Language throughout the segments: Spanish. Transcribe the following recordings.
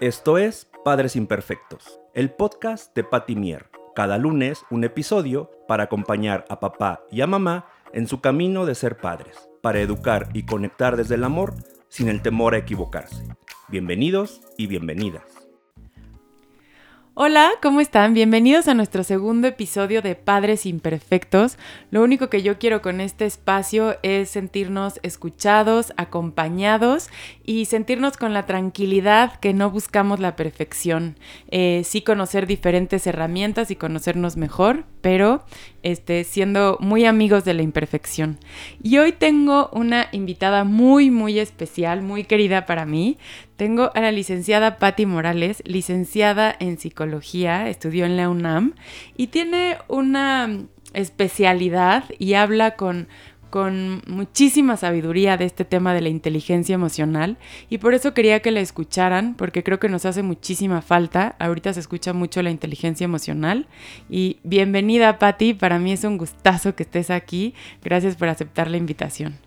Esto es Padres Imperfectos, el podcast de Patty Mier. Cada lunes un episodio para acompañar a papá y a mamá en su camino de ser padres, para educar y conectar desde el amor sin el temor a equivocarse. Bienvenidos y bienvenidas. Hola, ¿cómo están? Bienvenidos a nuestro segundo episodio de Padres Imperfectos. Lo único que yo quiero con este espacio es sentirnos escuchados, acompañados y sentirnos con la tranquilidad que no buscamos la perfección. Eh, sí conocer diferentes herramientas y conocernos mejor, pero este, siendo muy amigos de la imperfección. Y hoy tengo una invitada muy, muy especial, muy querida para mí. Tengo a la licenciada Patti Morales, licenciada en psicología, estudió en la UNAM y tiene una especialidad y habla con con muchísima sabiduría de este tema de la inteligencia emocional y por eso quería que la escucharan porque creo que nos hace muchísima falta. Ahorita se escucha mucho la inteligencia emocional y bienvenida Patti, para mí es un gustazo que estés aquí. Gracias por aceptar la invitación.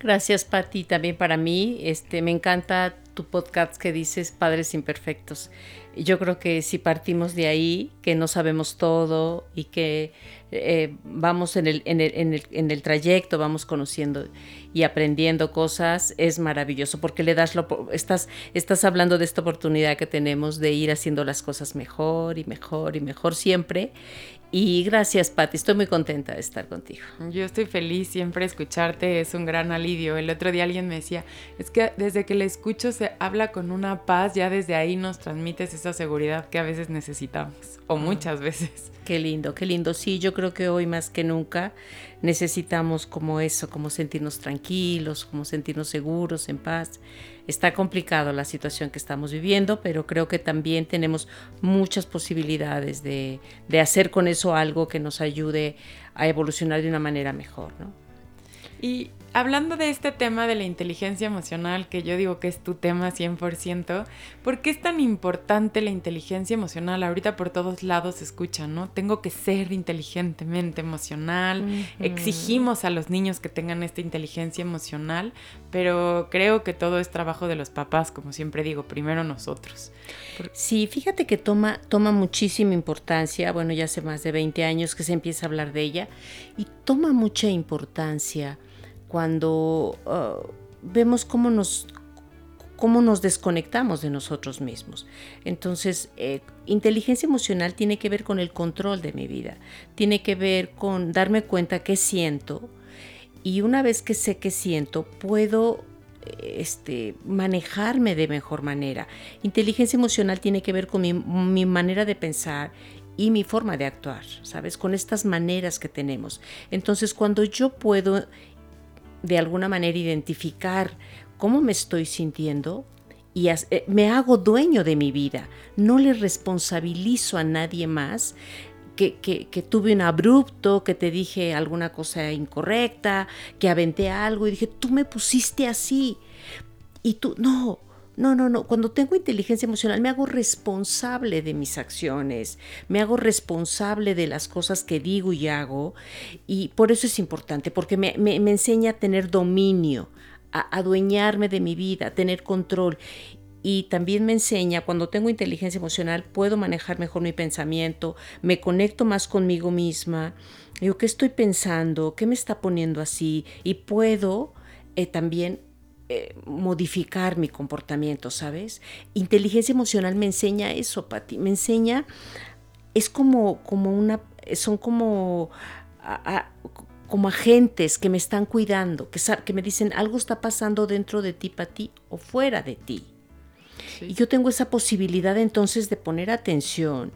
Gracias Patti, también para mí, este me encanta tu podcast que dices Padres Imperfectos. Yo creo que si partimos de ahí, que no sabemos todo y que eh, vamos en el, en, el, en, el, en el, trayecto, vamos conociendo y aprendiendo cosas, es maravilloso porque le das lo, estás, estás hablando de esta oportunidad que tenemos de ir haciendo las cosas mejor y mejor y mejor siempre y gracias, Patti, estoy muy contenta de estar contigo. Yo estoy feliz siempre escucharte, es un gran alivio. El otro día alguien me decía, es que desde que le escucho se habla con una paz, ya desde ahí nos transmites esa seguridad que a veces necesitamos, o ah. muchas veces. Qué lindo, qué lindo. Sí, yo creo que hoy más que nunca necesitamos como eso, como sentirnos tranquilos, como sentirnos seguros, en paz. Está complicado la situación que estamos viviendo, pero creo que también tenemos muchas posibilidades de, de hacer con eso algo que nos ayude a evolucionar de una manera mejor, ¿no? Hablando de este tema de la inteligencia emocional, que yo digo que es tu tema 100%, ¿por qué es tan importante la inteligencia emocional? Ahorita por todos lados se escucha, ¿no? Tengo que ser inteligentemente emocional, exigimos a los niños que tengan esta inteligencia emocional, pero creo que todo es trabajo de los papás, como siempre digo, primero nosotros. Sí, fíjate que toma, toma muchísima importancia, bueno, ya hace más de 20 años que se empieza a hablar de ella, y toma mucha importancia cuando uh, vemos cómo nos, cómo nos desconectamos de nosotros mismos. Entonces, eh, inteligencia emocional tiene que ver con el control de mi vida, tiene que ver con darme cuenta qué siento y una vez que sé qué siento, puedo este, manejarme de mejor manera. Inteligencia emocional tiene que ver con mi, mi manera de pensar y mi forma de actuar, ¿sabes? Con estas maneras que tenemos. Entonces, cuando yo puedo de alguna manera identificar cómo me estoy sintiendo y eh, me hago dueño de mi vida. No le responsabilizo a nadie más que, que, tuve un abrupto, que te dije alguna cosa incorrecta, que aventé algo y dije, tú me pusiste así. Y tú, no, no, no, no. Cuando tengo inteligencia emocional me hago responsable de mis acciones, me hago responsable de las cosas que digo y hago. Y por eso es importante, porque me, enseña a tener dominio, a adueñarme de mi vida, a tener control. Y también me enseña, cuando tengo inteligencia emocional, puedo manejar mejor mi pensamiento, me conecto más conmigo misma. Digo, ¿qué estoy pensando? ¿Qué me está poniendo así? Y puedo eh, también eh, modificar mi comportamiento, ¿sabes? Inteligencia emocional me enseña eso, Pati, me enseña, es como, como una, son como, como agentes que me están cuidando, que, que me dicen algo está pasando dentro de ti, Pati, o fuera de ti. Y yo tengo esa posibilidad entonces de poner atención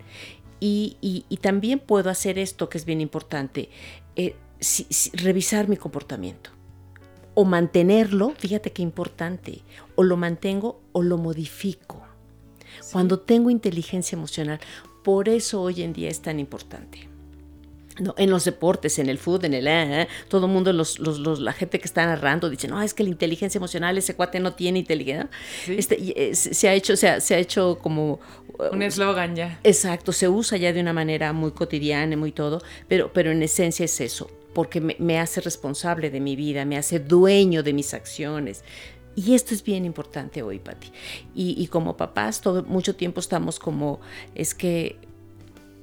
y, y, también puedo hacer esto que es bien importante, eh, revisar mi comportamiento o mantenerlo, fíjate qué importante, o lo mantengo o lo modifico. Cuando tengo inteligencia emocional, por eso hoy en día es tan importante. No, en los deportes, en el fútbol, en el... Eh, eh, todo el mundo, los, los, la gente que está narrando, dice, no, es que la inteligencia emocional, ese cuate no tiene inteligencia. Este, eh, se, ha hecho, se ha, se ha hecho como... Un eslogan ya. Exacto, se usa ya de una manera muy cotidiana, muy todo, pero, pero en esencia es eso, porque me, hace responsable de mi vida, me hace dueño de mis acciones, Y esto es bien importante hoy, Pati. Y, y como papás, todo, mucho tiempo estamos como, es que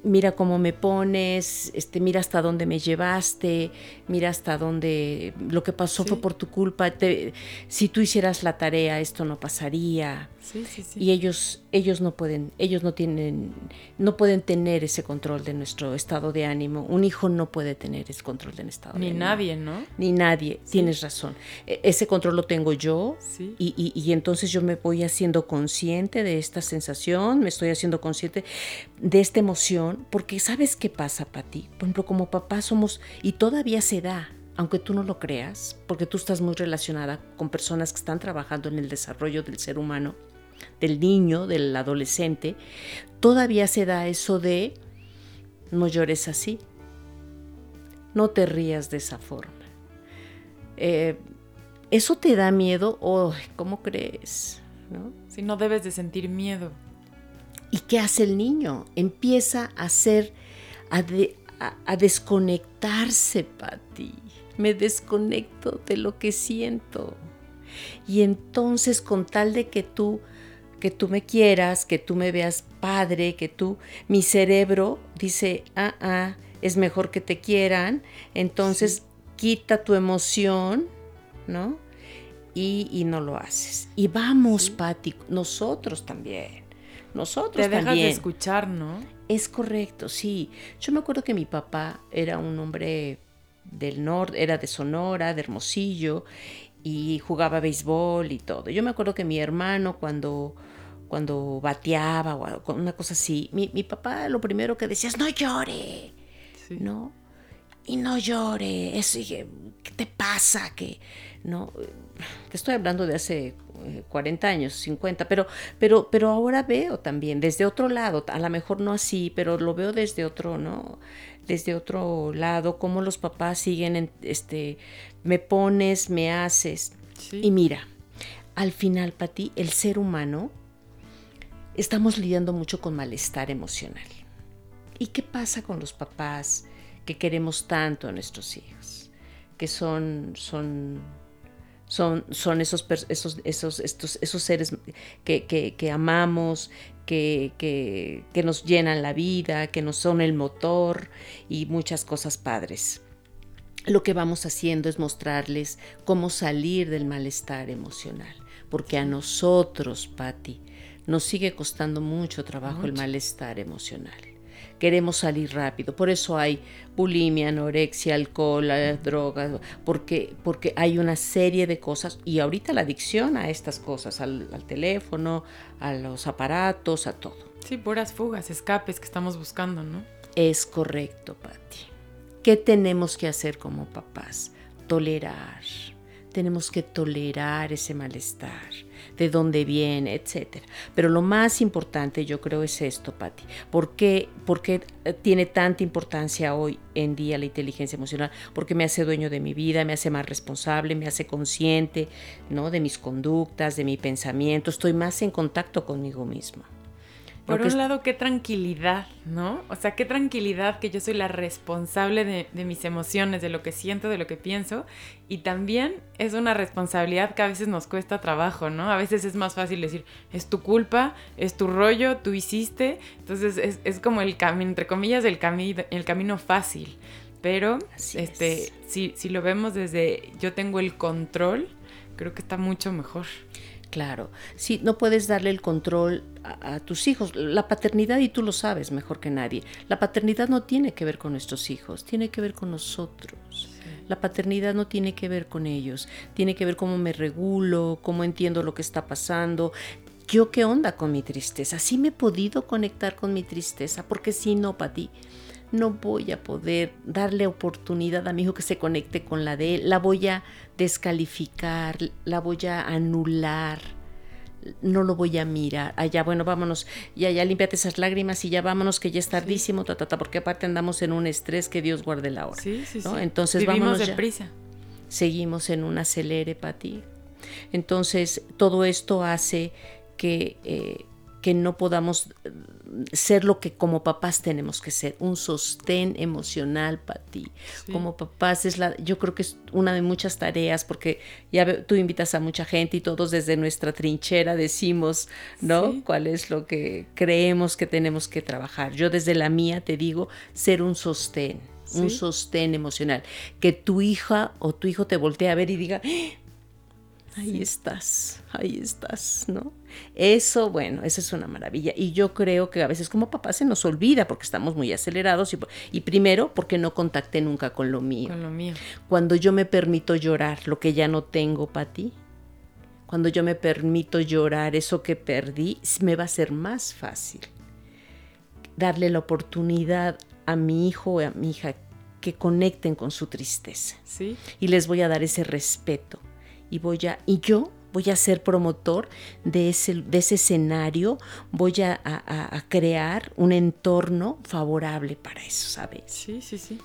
mira cómo me pones, este, mira hasta dónde me llevaste, mira hasta dónde lo que pasó fue por tu culpa. si tú hicieras la tarea, esto no pasaría. y ellos, ellos no pueden, ellos no tienen, no pueden tener ese control de nuestro estado de ánimo. Un hijo no puede tener ese control del estado Ni de ánimo. Ni nadie, ¿no? Ni nadie. Tienes razón. E, ese control lo tengo yo. Y, y, y entonces yo me voy haciendo consciente de esta sensación, me estoy haciendo consciente de esta emoción, porque ¿sabes qué pasa, Pati? Por ejemplo, como papá somos, y todavía se da, aunque tú no lo creas, porque tú estás muy relacionada con personas que están trabajando en el desarrollo del ser humano, del niño, del adolescente, todavía se da eso de no llores así, no te rías de esa forma. Eh, eso te da miedo, oh, ¿cómo crees? ¿No? Si no debes de sentir miedo. ¿Y qué hace el niño? Empieza a hacer, a, a, desconectarse, Patti. Me desconecto de lo que siento. Y entonces, con tal de que tú, que tú me quieras, que tú me veas padre, que tú, mi cerebro dice, ah, ah, es mejor que te quieran. Entonces, quita tu emoción, ¿no? Y, no lo haces. Y vamos, Patti, nosotros también nosotros Te dejas de escuchar, ¿no? Es correcto, sí. Yo me acuerdo que mi papá era un hombre del norte, era de Sonora, de Hermosillo, y jugaba béisbol y todo. Yo me acuerdo que mi hermano cuando, cuando bateaba o una cosa así, mi, papá lo primero que decía es, no llore, ¿no? Y no llore, eso, ¿qué te pasa? Que, ¿no? Te estoy hablando de hace 40 eh, años, 50, pero, pero, pero ahora veo también desde otro lado, a lo mejor no así, pero lo veo desde otro, ¿no? Desde otro lado, cómo los papás siguen, en, este, me pones, me haces. Y mira, al final, para ti, el ser humano, estamos lidiando mucho con malestar emocional. ¿Y qué pasa con los papás que queremos tanto a nuestros hijos? Que son, son son, son esos, esos, esos, estos, esos seres que, amamos, que, que, nos llenan la vida, que nos son el motor y muchas cosas padres. Lo que vamos haciendo es mostrarles cómo salir del malestar emocional, porque a nosotros, Patti, nos sigue costando mucho trabajo el malestar emocional queremos salir rápido. Por eso hay bulimia, anorexia, alcohol, eh, drogas, porque, porque hay una serie de cosas y ahorita la adicción a estas cosas, al, teléfono, a los aparatos, a todo. Sí, puras fugas, escapes que estamos buscando, ¿no? Es correcto, Patti. ¿Qué tenemos que hacer como papás? Tolerar. Tenemos que tolerar ese malestar de dónde viene, etc. Pero lo más importante yo creo es esto, Patti. ¿Por qué, ¿Por qué tiene tanta importancia hoy en día la inteligencia emocional? Porque me hace dueño de mi vida, me hace más responsable, me hace consciente ¿no? de mis conductas, de mi pensamiento, estoy más en contacto conmigo mismo. Por un lado, qué tranquilidad, ¿no? O sea, qué tranquilidad que yo soy la responsable de, mis emociones, de lo que siento, de lo que pienso. Y también es una responsabilidad que a veces nos cuesta trabajo, ¿no? A veces es más fácil decir, es tu culpa, es tu rollo, tú hiciste. Entonces es, como el camino, entre comillas, el, camino el camino fácil. Pero este, si, si lo vemos desde yo tengo el control, creo que está mucho mejor. Claro, sí, no puedes darle el control a, tus hijos. La paternidad, y tú lo sabes mejor que nadie, la paternidad no tiene que ver con nuestros hijos, tiene que ver con nosotros. La paternidad no tiene que ver con ellos, tiene que ver cómo me regulo, cómo entiendo lo que está pasando. Yo qué onda con mi tristeza, sí me he podido conectar con mi tristeza, porque si no, para ti, no voy a poder darle oportunidad a mi hijo que se conecte con la de él, la voy a descalificar, la voy a anular, no lo voy a mirar. Allá, bueno, vámonos, ya, ya límpiate esas lágrimas y ya vámonos que ya es tardísimo, ta, porque aparte andamos en un estrés que Dios guarde la hora. Sí, sí, sí. Entonces Vivimos vámonos deprisa. Seguimos en un acelere para ti. Entonces, todo esto hace que, eh, que no podamos ser lo que como papás tenemos que ser, un sostén emocional para ti. Como papás es la, yo creo que es una de muchas tareas porque ya tú invitas a mucha gente y todos desde nuestra trinchera decimos, ¿no? ¿Cuál es lo que creemos que tenemos que trabajar? Yo desde la mía te digo, ser un sostén. Un sostén emocional. Que tu hija o tu hijo te voltee a ver y diga, ahí estás, ahí estás, ¿no? Eso, bueno, eso es una maravilla. Y yo creo que a veces como papá se nos olvida porque estamos muy acelerados y, primero porque no contacté nunca con lo mío. Con lo mío. Cuando yo me permito llorar lo que ya no tengo para ti, cuando yo me permito llorar eso que perdí, me va a ser más fácil darle la oportunidad a mi hijo o a mi hija que conecten con su tristeza. Sí. Y les voy a dar ese respeto y voy a y yo voy a ser promotor de ese, de ese escenario, voy a, a, crear un entorno favorable para eso, ¿sabes? Sí, sí, sí.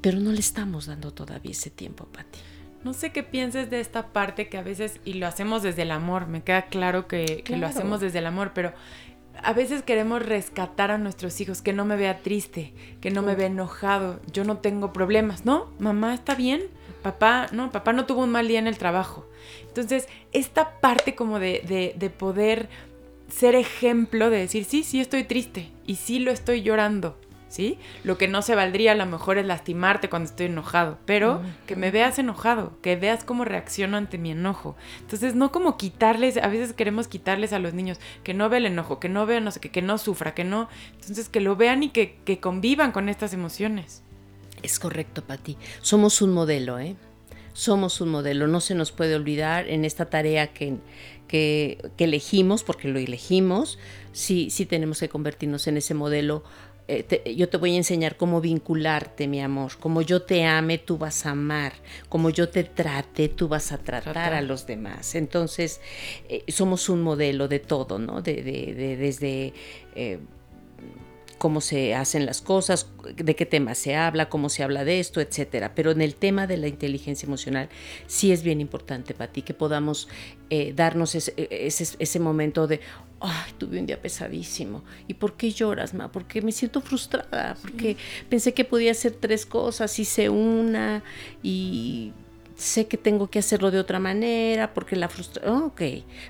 Pero no le estamos dando todavía ese tiempo, Pati. No sé qué pienses de esta parte que a veces, y lo hacemos desde el amor, me queda claro que, que lo hacemos desde el amor, pero a veces queremos rescatar a nuestros hijos, que no me vea triste, que no me vea enojado, yo no tengo problemas, ¿no? Mamá está bien, papá, no, papá no tuvo un mal día en el trabajo. Entonces, esta parte como de, de, poder ser ejemplo, de decir, sí, sí estoy triste y sí lo estoy llorando, ¿sí? Lo que no se valdría a lo mejor es lastimarte cuando estoy enojado, pero que me veas enojado, que veas cómo reacciono ante mi enojo. Entonces, no como quitarles, a veces queremos quitarles a los niños que no vea el enojo, que no vea, no sé qué, que no sufra, que no. Entonces, que lo vean y que, que convivan con estas emociones. Es correcto, Pati. Somos un modelo, ¿eh? Somos un modelo. No se nos puede olvidar en esta tarea que, que, elegimos, porque lo elegimos, sí, sí tenemos que convertirnos en ese modelo eh, yo te voy a enseñar cómo vincularte, mi amor. Como yo te ame, tú vas a amar. Como yo te trate, tú vas a tratar, a los demás. Entonces, eh, somos un modelo de todo, ¿no? De, desde eh, cómo se hacen las cosas, de qué tema se habla, cómo se habla de esto, etcétera. Pero en el tema de la inteligencia emocional sí es bien importante para ti que podamos eh, darnos ese, ese, momento de, ay, tuve un día pesadísimo. ¿Y por qué lloras, ma? Porque me siento frustrada, porque pensé que podía hacer tres cosas, hice una y sé que tengo que hacerlo de otra manera porque la frustración, oh, ok,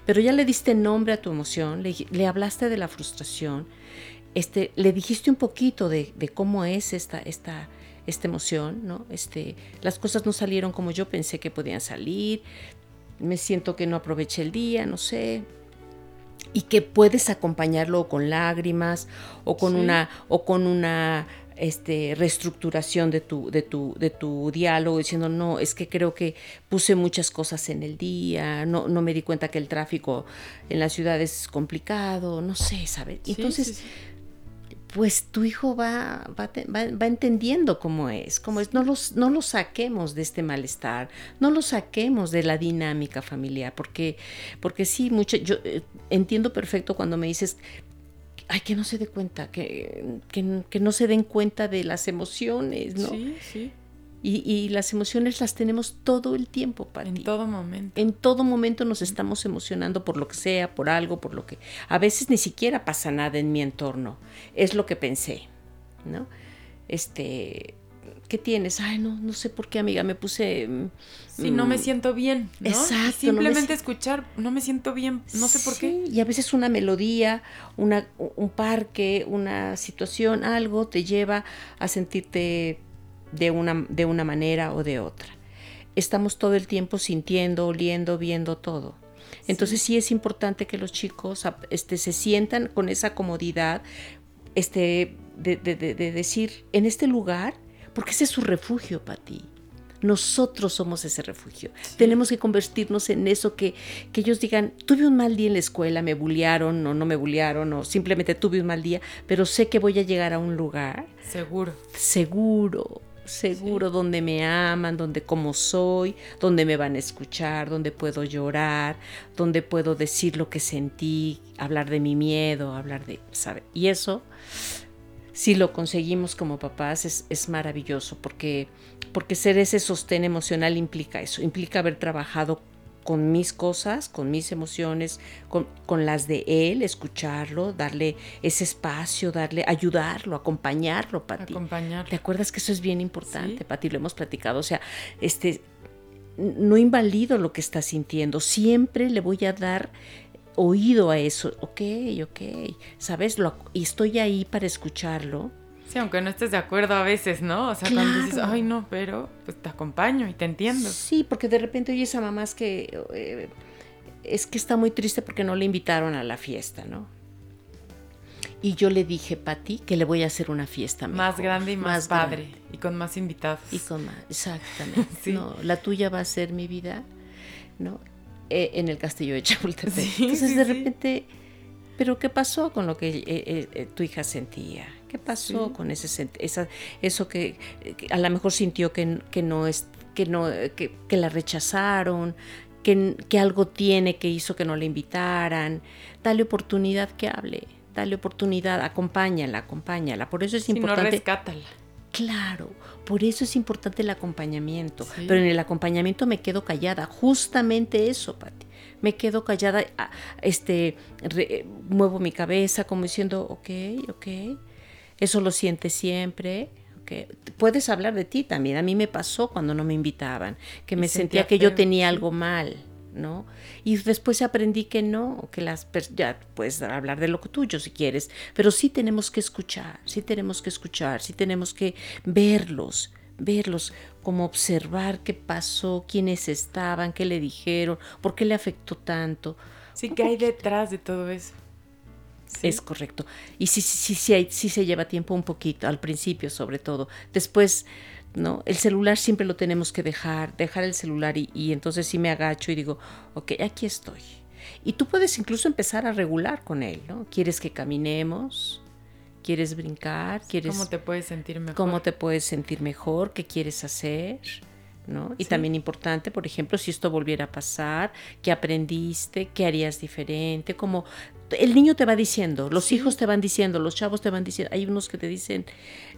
pero ya le diste nombre a tu emoción, le, le hablaste de la frustración este, le dijiste un poquito de, cómo es esta, esta, esta emoción, ¿no? Este, las cosas no salieron como yo pensé que podían salir, me siento que no aproveché el día, no sé. Y que puedes acompañarlo con lágrimas o con una, o con una este, reestructuración de tu, de, tu, de tu diálogo, diciendo, no, es que creo que puse muchas cosas en el día, no, no me di cuenta que el tráfico en la ciudad es complicado, no sé, ¿sabes? Entonces, pues tu hijo va, va, entendiendo cómo es, cómo es. No, los, no lo saquemos de este malestar, no lo saquemos de la dinámica familiar, porque, porque sí, mucho, yo eh, entiendo perfecto cuando me dices, ay, que no se dé cuenta, que, que, que, no se den cuenta de las emociones, ¿no? Sí, sí. Y, las emociones las tenemos todo el tiempo, para En todo momento. En todo momento nos estamos emocionando por lo que sea, por algo, por lo que... A veces ni siquiera pasa nada en mi entorno. Es lo que pensé, ¿no? Este... ¿Qué tienes? Ay, no, no sé por qué, amiga, me puse... Sí, no me mm, siento bien. ¿no? Exacto. Simplemente escuchar, no me siento bien, no sé por qué. Y a veces una melodía, una, un parque, una situación, algo te lleva a sentirte de una, de una manera o de otra. Estamos todo el tiempo sintiendo, oliendo, viendo todo. Entonces sí, es importante que los chicos este, se sientan con esa comodidad este, de, decir, en este lugar, porque ese es su refugio para ti. Nosotros somos ese refugio. Tenemos que convertirnos en eso que, que ellos digan, tuve un mal día en la escuela, me bullearon o no me bullearon o simplemente tuve un mal día, pero sé que voy a llegar a un lugar. Seguro. Seguro seguro, donde me aman, donde como soy, donde me van a escuchar, donde puedo llorar, donde puedo decir lo que sentí, hablar de mi miedo, hablar de, ¿sabe? Y eso, si lo conseguimos como papás, es, es maravilloso, porque, porque ser ese sostén emocional implica eso, implica haber trabajado con mis cosas, con mis emociones, con, con, las de él, escucharlo, darle ese espacio, darle, ayudarlo, acompañarlo, Pati. Acompañarlo. ¿Te acuerdas que eso es bien importante, ¿Sí? Pati? Lo hemos platicado. O sea, este, no invalido lo que está sintiendo, siempre le voy a dar oído a eso. Ok, ok, ¿sabes? Lo, y estoy ahí para escucharlo Sí, aunque no estés de acuerdo a veces, ¿no? O sea, claro. cuando dices, ay, no, pero pues te acompaño y te entiendo. Sí, porque de repente oyes a mamás que eh, es que está muy triste porque no le invitaron a la fiesta, ¿no? Y yo le dije, Pati, que le voy a hacer una fiesta mejor, más grande y más, más padre grande. y con más invitados. Y con más, exactamente. sí. No, la tuya va a ser mi vida, ¿no? Eh, en el castillo de Chapultepec. Sí, Entonces sí, de repente, pero ¿qué pasó con lo que eh, eh, tu hija sentía? ¿Qué pasó sí. con ese esa, eso que, que, a lo mejor sintió que, que no es que no que, que la rechazaron, que, que, algo tiene que hizo que no le invitaran? Dale oportunidad que hable, dale oportunidad, acompáñala, acompáñala. Por eso es si importante. No, rescátala. Claro, por eso es importante el acompañamiento. Sí. Pero en el acompañamiento me quedo callada, justamente eso, Pati. Me quedo callada, este, re, muevo mi cabeza como diciendo, ok, ok, eso lo sientes siempre. Okay. Puedes hablar de ti también. A mí me pasó cuando no me invitaban, que me sentía, sentía que yo tenía algo mal, ¿no? Y después aprendí que no, que las ya puedes hablar de lo tuyo si quieres, pero sí tenemos que escuchar, sí tenemos que escuchar, sí tenemos que verlos, verlos, como observar qué pasó, quiénes estaban, qué le dijeron, por qué le afectó tanto. Sí, ¿qué hay detrás de todo eso? Sí. Es correcto. Y sí, sí, sí, hay, sí se lleva tiempo un poquito, al principio sobre todo. Después, ¿no? El celular siempre lo tenemos que dejar, dejar el celular y, y, entonces sí me agacho y digo, ok, aquí estoy. Y tú puedes incluso empezar a regular con él, ¿no? ¿Quieres que caminemos? ¿Quieres brincar? ¿Quieres, ¿Cómo te puedes sentir mejor? ¿Cómo te puedes sentir mejor? ¿Qué quieres hacer? ¿No? Y sí. también importante, por ejemplo, si esto volviera a pasar, ¿qué aprendiste? ¿Qué harías diferente? Como el niño te va diciendo, los sí. hijos te van diciendo, los chavos te van diciendo, hay unos que te dicen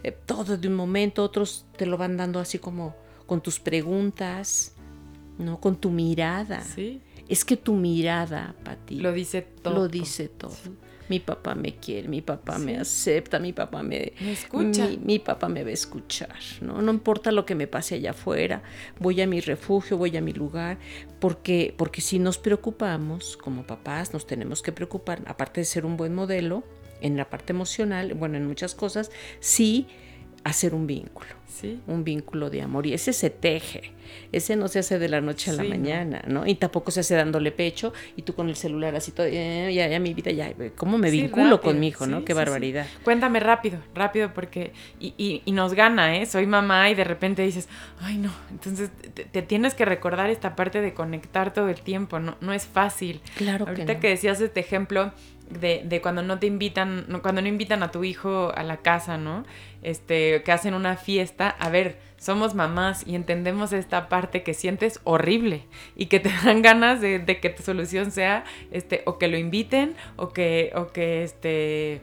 eh, todo de un momento, otros te lo van dando así como con tus preguntas, ¿no? Con tu mirada. Sí. Es que tu mirada, Pati, lo dice todo. Lo dice todo. Sí. Mi papá me quiere, mi papá sí. me acepta, mi papá me, me escucha. Mi, mi, papá me va a escuchar, ¿no? No importa lo que me pase allá afuera, voy a mi refugio, voy a mi lugar, porque, porque si nos preocupamos, como papás, nos tenemos que preocupar, aparte de ser un buen modelo, en la parte emocional, bueno, en muchas cosas, sí hacer un vínculo, sí. un vínculo de amor. Y ese se teje, ese no se hace de la noche a la mañana, ¿no? ¿no? Y tampoco se hace dándole pecho y tú con el celular así todo, eh, ya, ya mi vida, ya, ¿cómo me sí, vinculo rápido, con mi hijo, no? Qué barbaridad. Cuéntame rápido, rápido, porque, y, y, y, nos gana, ¿eh? Soy mamá y de repente dices, ay no, entonces te, te, tienes que recordar esta parte de conectar todo el tiempo, no, no es fácil. Claro Ahorita que, no. que decías este ejemplo, de, de, cuando no te invitan, cuando no invitan a tu hijo a la casa, ¿no? Este, que hacen una fiesta. A ver, somos mamás y entendemos esta parte que sientes horrible y que te dan ganas de, de que tu solución sea, este, o que lo inviten o que, o que, este,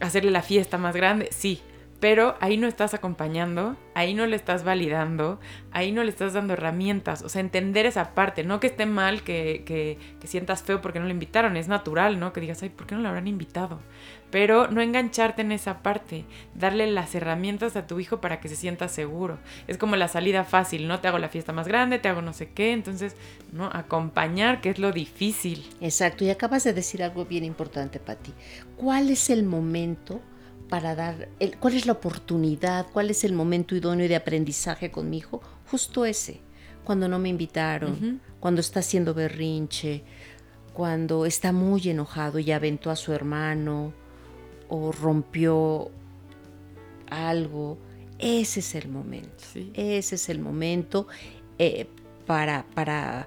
hacerle la fiesta más grande. Sí, pero ahí no estás acompañando, ahí no le estás validando, ahí no le estás dando herramientas, o sea, entender esa parte, no que esté mal que, que, que, sientas feo porque no le invitaron, es natural, ¿no? Que digas, ay, ¿por qué no lo habrán invitado? Pero no engancharte en esa parte, darle las herramientas a tu hijo para que se sienta seguro. Es como la salida fácil, ¿no? Te hago la fiesta más grande, te hago no sé qué, entonces, ¿no? Acompañar, que es lo difícil. Exacto, y acabas de decir algo bien importante, Pati. ¿Cuál es el momento? Para dar, el, cuál es la oportunidad, cuál es el momento idóneo de aprendizaje con mi hijo, justo ese, cuando no me invitaron, uh -huh. cuando está haciendo berrinche, cuando está muy enojado y aventó a su hermano o rompió algo, ese es el momento, sí. ese es el momento eh, para, para,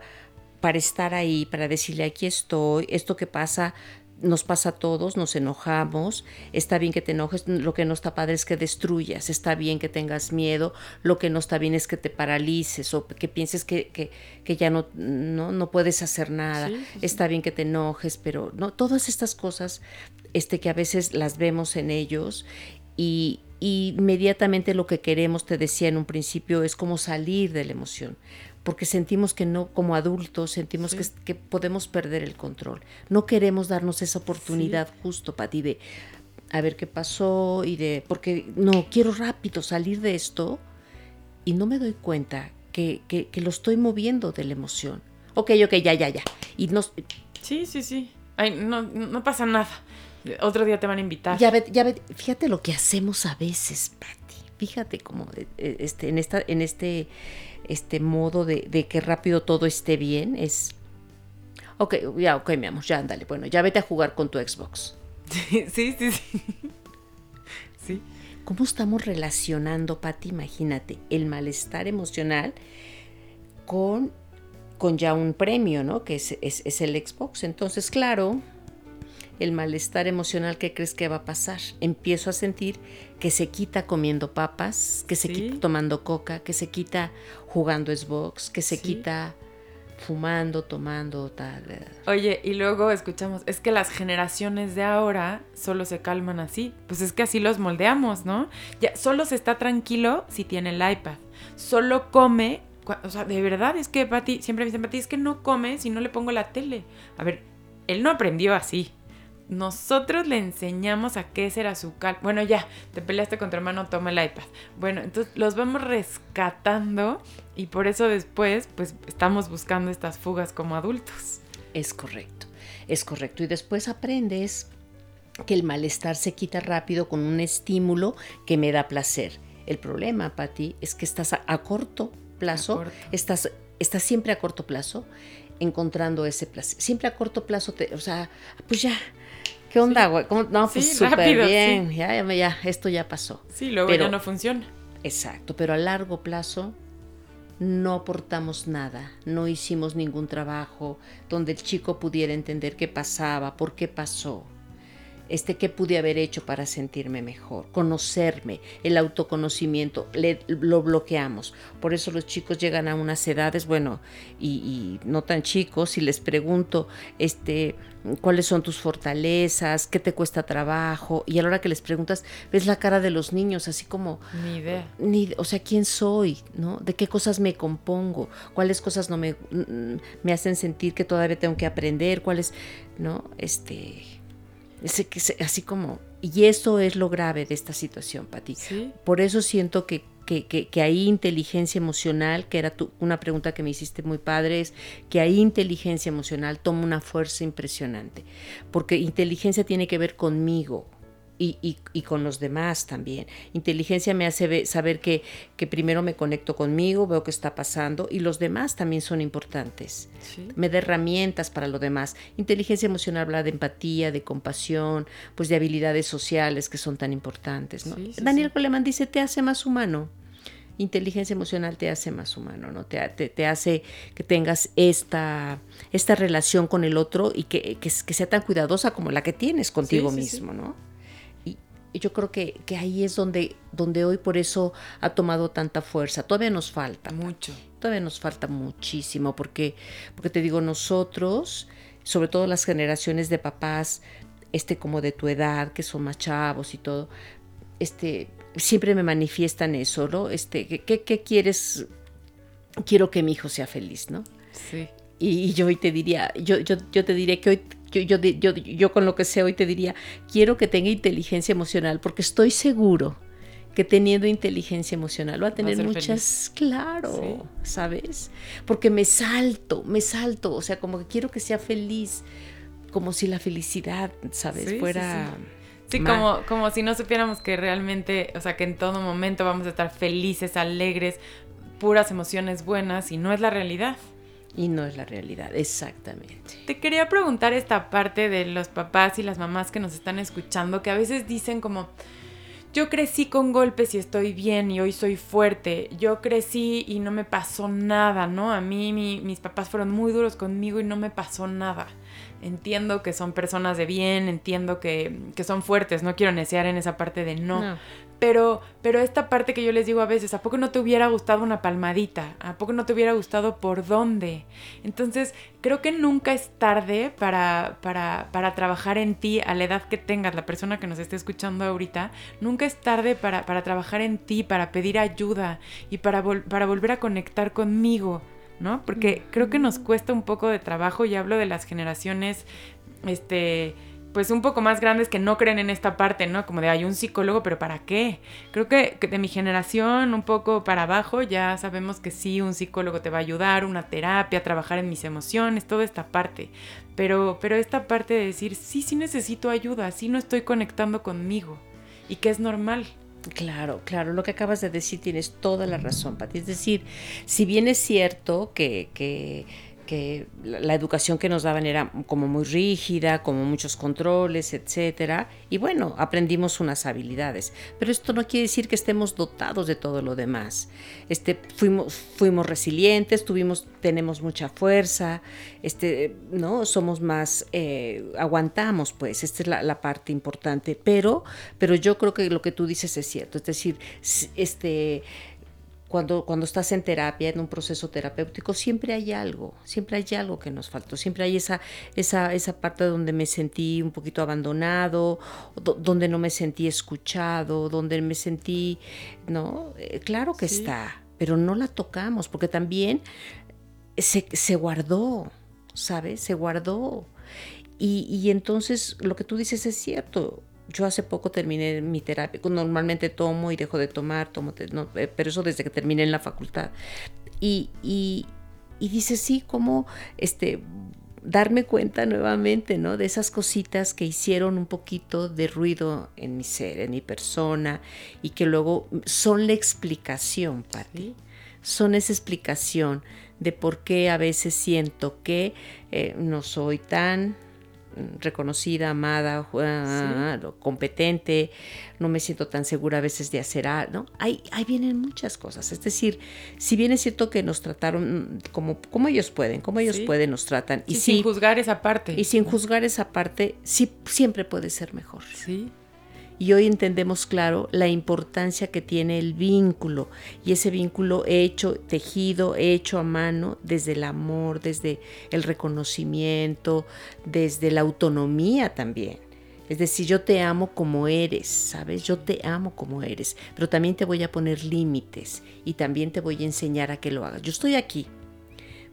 para estar ahí, para decirle aquí estoy, esto que pasa nos pasa a todos, nos enojamos, está bien que te enojes, lo que no está padre es que destruyas, está bien que tengas miedo, lo que no está bien es que te paralices o que pienses que, que, que ya no, no, no, puedes hacer nada, sí, sí. está bien que te enojes, pero no, todas estas cosas este, que a veces las vemos en ellos y, y inmediatamente lo que queremos, te decía en un principio, es como salir de la emoción. Porque sentimos que no, como adultos, sentimos que, que, podemos perder el control. No queremos darnos esa oportunidad justo, Pati, de a ver qué pasó y de, porque no, quiero rápido salir de esto y no me doy cuenta que, que, que lo estoy moviendo de la emoción. Ok, ok, ya, ya, ya. Y no... Sí, sí, sí. Ay, no, no pasa nada. Otro día te van a invitar. Ya ve, ya ve, fíjate lo que hacemos a veces, Patti. Fíjate cómo eh, este, en esta, en este este modo de, de, que rápido todo esté bien es... Ok, ya, ok, mi amor, ya ándale. Bueno, ya vete a jugar con tu Xbox. Sí, sí, sí. Sí. ¿Cómo estamos relacionando, Pati? Imagínate, el malestar emocional con, con ya un premio, ¿no? Que es, es, es el Xbox. Entonces, claro, el malestar emocional, ¿qué crees que va a pasar? Empiezo a sentir que se quita comiendo papas, que se Sí. quita tomando coca, que se quita jugando Xbox, que se Sí. quita fumando, tomando, tal. eh. Oye, y luego escuchamos, es que las generaciones de ahora solo se calman así. Pues es que así los moldeamos, ¿no? Ya, solo se está tranquilo si tiene el iPad. Solo come, o sea, de verdad es que Pati, siempre me dicen, Pati, es que no come si no le pongo la tele. A ver, él no aprendió así. Nosotros le enseñamos a qué será su cal. Bueno, ya, te peleaste con tu hermano, toma el iPad. Bueno, entonces los vamos rescatando y por eso después, pues estamos buscando estas fugas como adultos. Es correcto, es correcto. Y después aprendes que el malestar se quita rápido con un estímulo que me da placer. El problema, Patti, es que estás a, a corto plazo, A corto. estás, estás siempre a corto plazo encontrando ese placer. Siempre a corto plazo, te, o sea, pues ya, ¿qué onda, güey? ¿Cómo? No, pues Sí, súper rápido, bien, ya, ya, ya, esto ya pasó. Sí, luego Pero- ya no funciona. Exacto, pero a largo plazo no aportamos nada, no hicimos ningún trabajo donde el chico pudiera entender qué pasaba, por qué pasó, este qué pude haber hecho para sentirme mejor, conocerme, el autoconocimiento, le- lo bloqueamos. Por eso los chicos llegan a unas edades, bueno, y, y no tan chicos, y les pregunto, este, cuáles son tus fortalezas, qué te cuesta trabajo, y a la hora que les preguntas, ves la cara de los niños, así como, Ni idea. ni, o sea, quién soy, ¿no? De qué cosas me compongo, cuáles cosas no me, mm, me hacen sentir que todavía tengo que aprender, cuáles, ¿no? Este, ese que se- así como, y eso es lo grave de esta situación, Pati. Sí. Por eso siento que, que, que, que ahí inteligencia emocional, que era tu- una pregunta que me hiciste muy padre, es que ahí inteligencia emocional toma una fuerza impresionante, porque inteligencia tiene que ver conmigo. Y, y- y con los demás también. Inteligencia me hace saber que, que primero me conecto conmigo, veo qué está pasando y los demás también son importantes Sí. me da herramientas para lo demás. Inteligencia emocional habla de empatía, de compasión, pues de habilidades sociales que son tan importantes. ¿no? Sí, sí, Daniel. Coleman dice, te hace más humano. Inteligencia emocional te hace más humano, ¿no? Te, te- te hace que tengas esta, esta relación con el otro y que, que, que sea tan cuidadosa como la que tienes contigo sí, sí. mismo, ¿no? Y, yo creo que, que ahí es donde, donde hoy por eso ha tomado tanta fuerza. Todavía nos falta. Mucho. Todavía nos falta muchísimo porque, porque te digo, nosotros, sobre todo las generaciones de papás, este como de tu edad, que son más chavos y todo, este, siempre me manifiestan eso, ¿no? Este, ¿qué, qué, quieres? Quiero que mi hijo sea feliz, ¿no? Sí. Y, y yo hoy te diría, yo, yo, yo te diría que hoy, yo, yo, yo, yo con lo que sé hoy te diría, quiero que tenga inteligencia emocional, porque estoy seguro que teniendo inteligencia emocional va a tener muchas, claro, Sí. ¿sabes? Porque me salto, me salto, o sea, como que quiero que sea feliz, como si la felicidad, ¿sabes? Sí, sí, Fuera... Sí, ma- como, como si no supiéramos que realmente, o sea, que en todo momento vamos a estar felices, alegres, puras emociones buenas y no es la realidad. Y no es la realidad, exactamente. Te quería preguntar esta parte de los papás y las mamás que nos están escuchando, que a veces dicen como, yo crecí con golpes y estoy bien y hoy soy fuerte, yo crecí y no me pasó nada, ¿no? A mí mi- mis papás fueron muy duros conmigo y no me pasó nada. Entiendo que son personas de bien, entiendo que, que son fuertes, no quiero necear en esa parte de no. Pero, pero esta parte que yo les digo a veces, ¿a poco no te hubiera gustado una palmadita? ¿A poco no te hubiera gustado por dónde? Entonces, creo que nunca es tarde para, para, para trabajar en ti a la edad que tengas, la persona que nos esté escuchando ahorita. Nunca es tarde para, para trabajar en ti, para pedir ayuda y para, vol- para volver a conectar conmigo ¿no? Porque creo que nos cuesta un poco de trabajo y hablo de las generaciones, este pues un poco más grandes que no creen en esta parte, ¿no? Como de hay un psicólogo, pero ¿para qué? Creo que, de mi generación un poco para abajo ya sabemos que sí, un psicólogo te va a ayudar, una terapia, trabajar en mis emociones, toda esta parte. Pero, pero esta parte de decir, sí, sí necesito ayuda, sí no estoy conectando conmigo y que es normal. Claro, claro, lo que acabas de decir tienes toda la razón, Pati. Es decir, si bien es cierto que, que la, educación que nos daban era como muy rígida, como muchos controles, etcétera, y bueno, aprendimos unas habilidades, pero esto no quiere decir que estemos dotados de todo lo demás. Este, fuimos, fuimos resilientes, tuvimos, tenemos mucha fuerza, este, ¿no? Somos más, eh, aguantamos, pues, esta es la, la, parte importante, pero, pero yo creo que lo que tú dices es cierto, es decir, este cuando, cuando estás en terapia, en un proceso terapéutico, siempre hay algo, siempre hay algo que nos faltó, siempre hay esa, esa, esa parte donde me sentí un poquito abandonado, donde no me sentí escuchado, donde me sentí, ¿no? Eh, claro que está, pero no la tocamos, porque también se, se guardó, ¿sabes? Se guardó. Y, y entonces lo que tú dices es cierto, yo hace poco terminé mi terapia, normalmente tomo y dejo de tomar, tomo, eh, pero eso desde que terminé en la facultad. Y, y, y dice, sí, como este, darme cuenta nuevamente, ¿no? De esas cositas que hicieron un poquito de ruido en mi ser, en mi persona, y que luego son la explicación, Pati. Son esa explicación de por qué a veces siento que eh, no soy tan reconocida, amada, competente, no me siento tan segura a veces de hacer algo, ¿no? Ahí, ahí vienen muchas cosas. Es decir, si bien es cierto que nos trataron como, como ellos pueden, como ellos pueden, nos tratan. y sin juzgar esa parte. Y sin juzgar esa parte, sí, siempre puede ser mejor. Sí y hoy entendemos claro la importancia que tiene el vínculo y ese vínculo hecho, tejido, hecho a mano desde el amor, desde el reconocimiento, desde la autonomía también. Es decir, yo te amo como eres, ¿sabes? Yo te amo como eres, pero también te voy a poner límites y también te voy a enseñar a que lo hagas. Yo estoy aquí,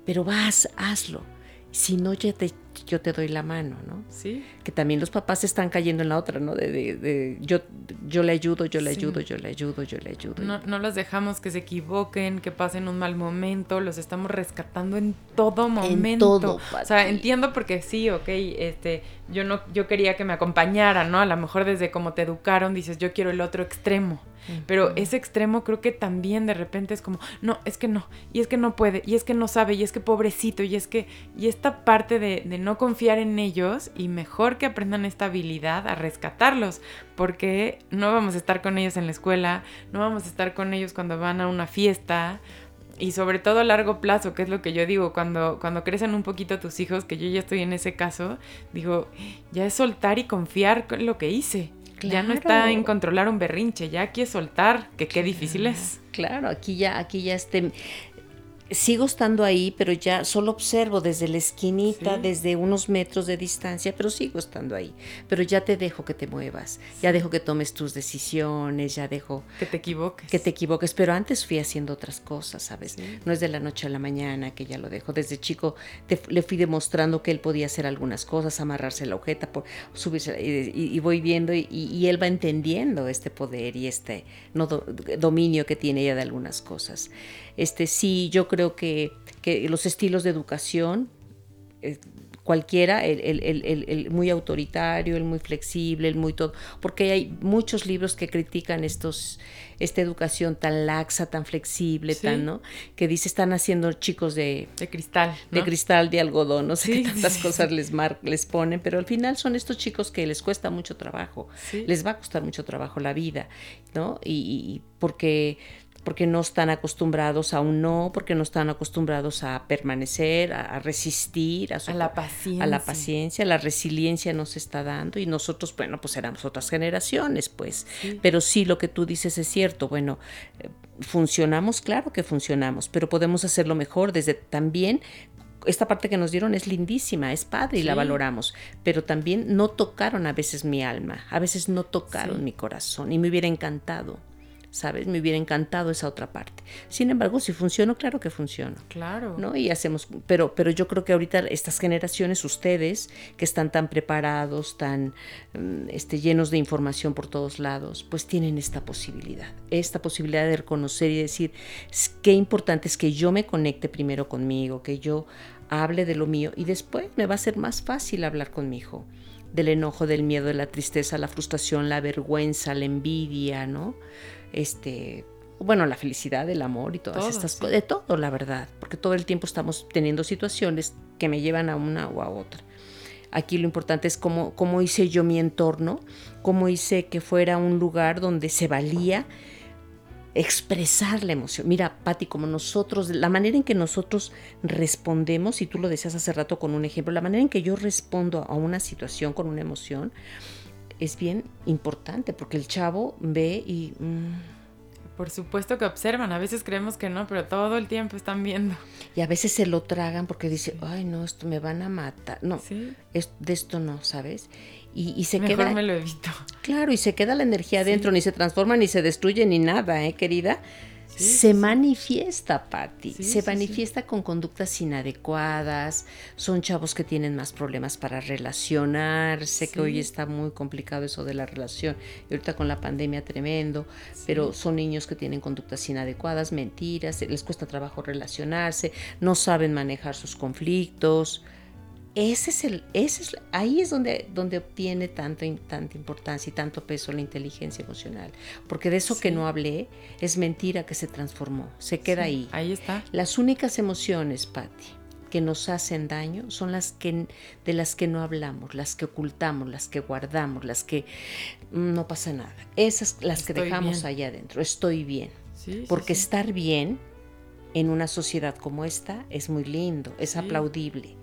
pero vas, hazlo. Si no, ya te yo te doy la mano, ¿no? Sí. Que también los papás están cayendo en la otra, ¿no? De, de, yo, yo le ayudo, yo le ayudo, yo le ayudo, yo le ayudo. No, no los dejamos que se equivoquen, que pasen un mal momento, los estamos rescatando en todo momento. En todo, o sea, entiendo porque sí, ok, este, yo no, yo quería que me acompañaran, ¿no? A lo mejor desde cómo te educaron dices, yo quiero el otro extremo. Pero ese extremo creo que también de repente es como, no, es que no, y es que no puede, y es que no sabe, y es que pobrecito, y es que, y esta parte de, no confiar en ellos y mejor que aprendan esta habilidad a rescatarlos, porque no vamos a estar con ellos en la escuela, no vamos a estar con ellos cuando van a una fiesta, y sobre todo a largo plazo, que es lo que yo digo, cuando, cuando crecen un poquito tus hijos, que yo ya estoy en ese caso, digo, ya es soltar y confiar lo que hice. Ya no está en controlar un berrinche, ya aquí es soltar, que qué difícil es. Claro, aquí ya, aquí ya este, sigo estando ahí, pero ya solo observo desde la esquinita, desde unos metros de distancia, pero sigo estando ahí. Pero ya te dejo que te muevas, ya dejo que tomes tus decisiones, ya dejo... Que te equivoques. Que te equivoques, pero antes fui haciendo otras cosas, ¿sabes? No es de la noche a la mañana que ya lo dejo. Desde chico le fui demostrando que él podía hacer algunas cosas, amarrarse la ojeta, por, subirse, y, voy viendo y, él va entendiendo este poder y este no, dominio que tiene ella de algunas cosas. Este, sí, yo creo que, los estilos de educación, eh, cualquiera, el, muy autoritario, el muy flexible, el muy todo, porque hay muchos libros que critican estos, esta educación tan laxa, tan flexible, tan, ¿no? Que dice están haciendo chicos de, de cristal, de cristal, de algodón, no sé qué tantas cosas les mar, les ponen, pero al final son estos chicos que les cuesta mucho trabajo, les va a costar mucho trabajo la vida, ¿no? y porque porque no están acostumbrados a un no, porque no están acostumbrados a permanecer, a, resistir, a, la paciencia. A la paciencia, la resiliencia nos está dando y nosotros, bueno, pues éramos otras generaciones, pues. Pero sí, lo que tú dices es cierto, bueno, eh, funcionamos, claro que funcionamos, pero podemos hacerlo mejor desde también esta parte que nos dieron es lindísima, es padre y la valoramos, pero también no tocaron a veces mi alma, a veces no tocaron mi corazón y me hubiera encantado ¿sabes? Me hubiera encantado esa otra parte. Sin embargo, si funcionó, claro que funciona. Claro. ¿no? Y hacemos, pero, pero yo creo que ahorita estas generaciones, ustedes, que están tan preparados, tan mm, este, llenos de información por todos lados, pues tienen esta posibilidad, esta posibilidad de reconocer y decir, qué importante es que yo me conecte primero conmigo, que yo hable de lo mío y después me va a ser más fácil hablar con mi hijo del enojo, del miedo, de la tristeza, la frustración, la vergüenza, la envidia, ¿no? Este, bueno, la felicidad, el amor y todas estas cosas, de todo, la verdad, porque todo el tiempo estamos teniendo situaciones que me llevan a una o a otra. Aquí lo importante es cómo, cómo hice yo mi entorno, cómo hice que fuera un lugar donde se valía expresar la emoción. Mira, Patti, como nosotros, la manera en que nosotros respondemos, y tú lo decías hace rato con un ejemplo, la manera en que yo respondo a una situación con una emoción es bien importante, porque el chavo ve y... Mm, por supuesto que observan, a veces creemos que no, pero todo el tiempo están viendo. Y a veces se lo tragan porque dicen, ay no, esto me van a matar. No, es, de esto no, ¿sabes? Y, se Mejor queda... me lo evito. Claro, y se queda la energía adentro, ni se transforma, ni se destruye, ni nada, ¿eh, querida? Se manifiesta, Patti. se manifiesta con conductas inadecuadas. Son chavos que tienen más problemas para relacionarse, que hoy está muy complicado eso de la relación. Y ahorita con la pandemia tremendo. Pero son niños que tienen conductas inadecuadas, mentiras, les cuesta trabajo relacionarse, no saben manejar sus conflictos ese es el, ese es, ahí es donde, donde obtiene tanto, tanta importancia y tanto peso la inteligencia emocional. Porque de eso que no hablé es mentira que se transformó, se queda ahí. Ahí está. Las únicas emociones, Patti, que nos hacen daño son las que de las que no hablamos, las que ocultamos, las que guardamos, las que mm, no pasa nada. Esas las que dejamos allá adentro. Estoy bien. Porque estar bien en una sociedad como esta es muy lindo, es aplaudible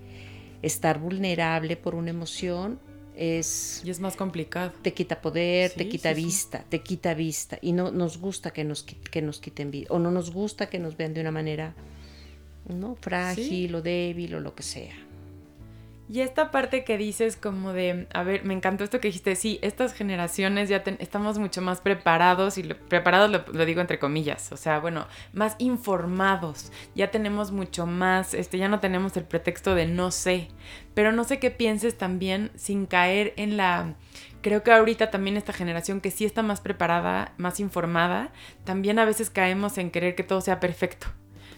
estar vulnerable por una emoción es... Y es más complicado. Te quita poder, te quita vista, te quita vista. Y no nos gusta que nos, que nos quiten vida. O no nos gusta que nos vean de una manera ¿no? frágil o débil o lo que sea. Y esta parte que dices como de, a ver, me encantó esto que dijiste, sí, estas generaciones ya estamos mucho más preparados, y preparados lo, digo entre comillas, o sea, bueno, más informados, ya tenemos mucho más, este, ya no tenemos el pretexto de no sé, pero no sé qué pienses también sin caer en la... Creo que ahorita también esta generación que sí está más preparada, más informada, también a veces caemos en querer que todo sea perfecto.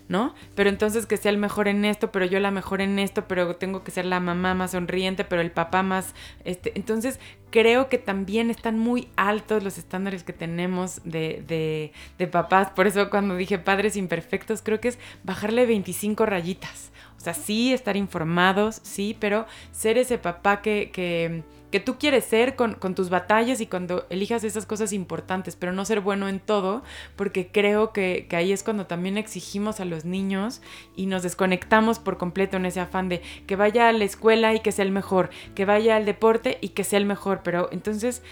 ¿No? Pero entonces que sea el mejor en esto, pero yo la mejor en esto, pero tengo que ser la mamá más sonriente, pero el papá más, este, entonces creo que también están muy altos los estándares que tenemos de, de, de papás, por eso cuando dije padres imperfectos, creo que es bajarle 25 rayitas, o sea, sí estar informados, sí, pero ser ese papá que, que que tú quieres ser con, tus batallas y cuando elijas esas cosas importantes, pero no ser bueno en todo, porque creo que, ahí es cuando también exigimos a los niños y nos desconectamos por completo en ese afán de que vaya a la escuela y que sea el mejor, que vaya al deporte y que sea el mejor, pero entonces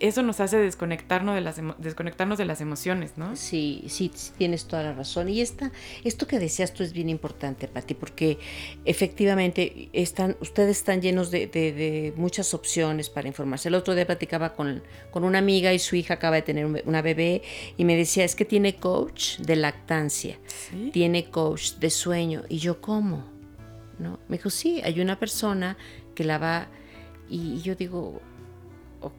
eso nos hace desconectarnos de, las, desconectarnos de las emociones, ¿no? Sí, sí, tienes toda la razón. Y esta, esto que decías tú es bien importante, Pati, porque efectivamente están, ustedes están llenos de muchas opciones para informarse. El otro día platicaba con, con una amiga y su hija acaba de tener una bebé y me decía, es que tiene coach de lactancia, tiene coach de sueño. Y yo, ¿cómo? ¿No? Me dijo, sí, hay una persona que la va... Y yo digo,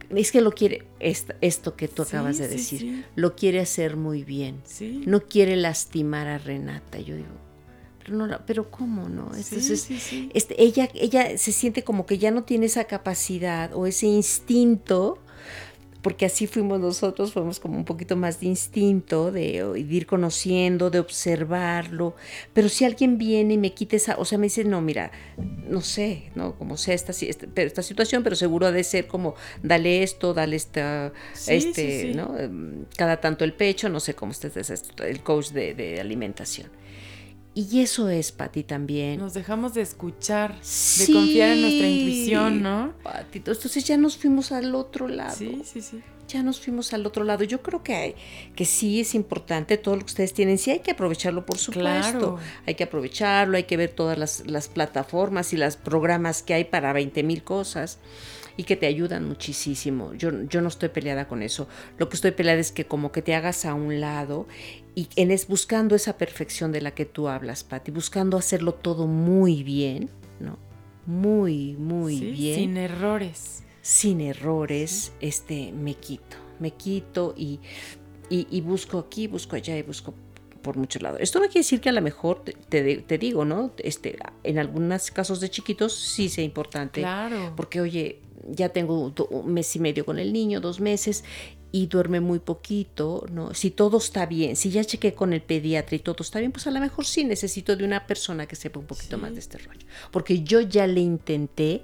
es que lo quiere, esto, que tú acabas de decir, lo quiere hacer muy bien. No quiere lastimar a Renata. Yo digo, pero, no, pero ¿cómo no? Entonces, Este, ella, ella se siente como que ya no tiene esa capacidad o ese instinto, porque así fuimos nosotros, fuimos como un poquito más de instinto, de, ir conociendo, de observarlo, pero si alguien viene y me quita esa, o sea, me dice, no, mira, no sé, ¿no? Como sea esta, esta, situación, pero seguro ha de ser como, dale esto, dale esta, este, ¿no? Cada tanto el pecho, no sé cómo esté el coach de, de alimentación Y eso es, Pati, también. Nos dejamos de escuchar, de confiar en nuestra intuición, ¿no? Pati, entonces ya nos fuimos al otro lado. Sí, sí, sí. Ya nos fuimos al otro lado. Yo creo que, hay, que sí es importante todo lo que ustedes tienen. Sí hay que aprovecharlo, por supuesto. Claro. Hay que aprovecharlo, hay que ver todas las, las plataformas y los programas que hay para 20 mil cosas y que te ayudan muchísimo. Yo, yo no estoy peleada con eso. Lo que estoy peleada es que como que te hagas a un lado y en es buscando esa perfección de la que tú hablas, Patti, buscando hacerlo todo muy bien, ¿no? Muy, muy Sí, bien. Sin errores. sin errores, este, me quito, me quito y, y, y busco aquí, busco allá y busco por muchos lados. Esto no quiere decir que a lo mejor, te, te- te digo, ¿no? Este, en algunos casos de chiquitos sí sea importante. Claro. Porque, oye, ya tengo un mes y medio con el niño, dos meses, y duerme muy poquito, ¿no? Si todo está bien, si ya chequé con el pediatra y todo está bien, pues a lo mejor sí necesito de una persona que sepa un poquito Sí. más de este rollo. Porque yo ya le intenté,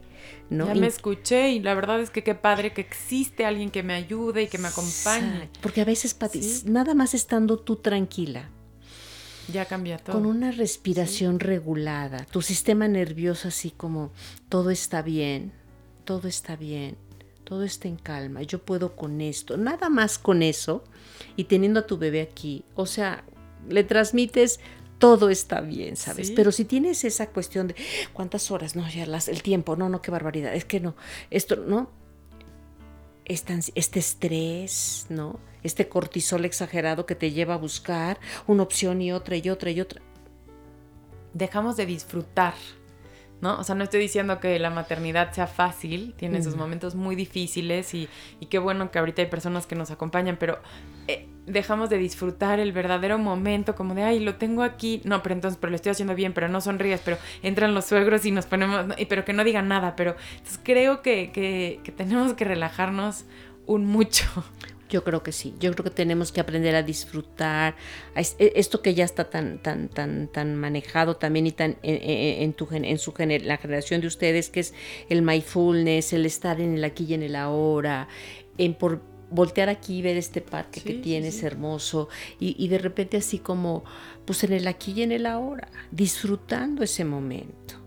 ¿no? Ya me escuché y la verdad es que qué padre que existe alguien que me ayude y que me acompañe. Porque a veces, Pati, Sí. nada más estando tú tranquila, Ya cambia todo. con una respiración regulada, tu sistema nervioso así como todo está bien, todo está bien, todo está en calma, yo puedo con esto, nada más con eso y teniendo a tu bebé aquí, o sea, le transmites todo está bien, ¿sabes? Sí. Pero si tienes esa cuestión de cuántas horas, no, ya las, el tiempo, no, no, qué barbaridad, es que no, esto, no, ans- este estrés, ¿no? Este cortisol exagerado que te lleva a buscar una opción y otra y otra y otra. Dejamos de disfrutar. ¿No? O sea, no estoy diciendo que la maternidad sea fácil, tiene sus momentos muy difíciles y, y qué bueno que ahorita hay personas que nos acompañan, pero eh, dejamos de disfrutar el verdadero momento, como de, ay, lo tengo aquí, no, pero entonces, pero lo estoy haciendo bien, pero no sonríes, pero entran los suegros y nos ponemos, no, y- pero que no digan nada, pero entonces creo que, que, que tenemos que relajarnos un mucho. Yo creo que sí. Yo creo que tenemos que aprender a disfrutar a e- esto que ya está tan tan tan tan manejado también y tan en, en- en tu gen- en su gener- la generación de ustedes que es el mindfulness, el estar en el aquí y en el ahora, en por voltear aquí y ver este parque Sí, que tienes sí. hermoso y, y de repente así como pues en el aquí y en el ahora, disfrutando ese momento.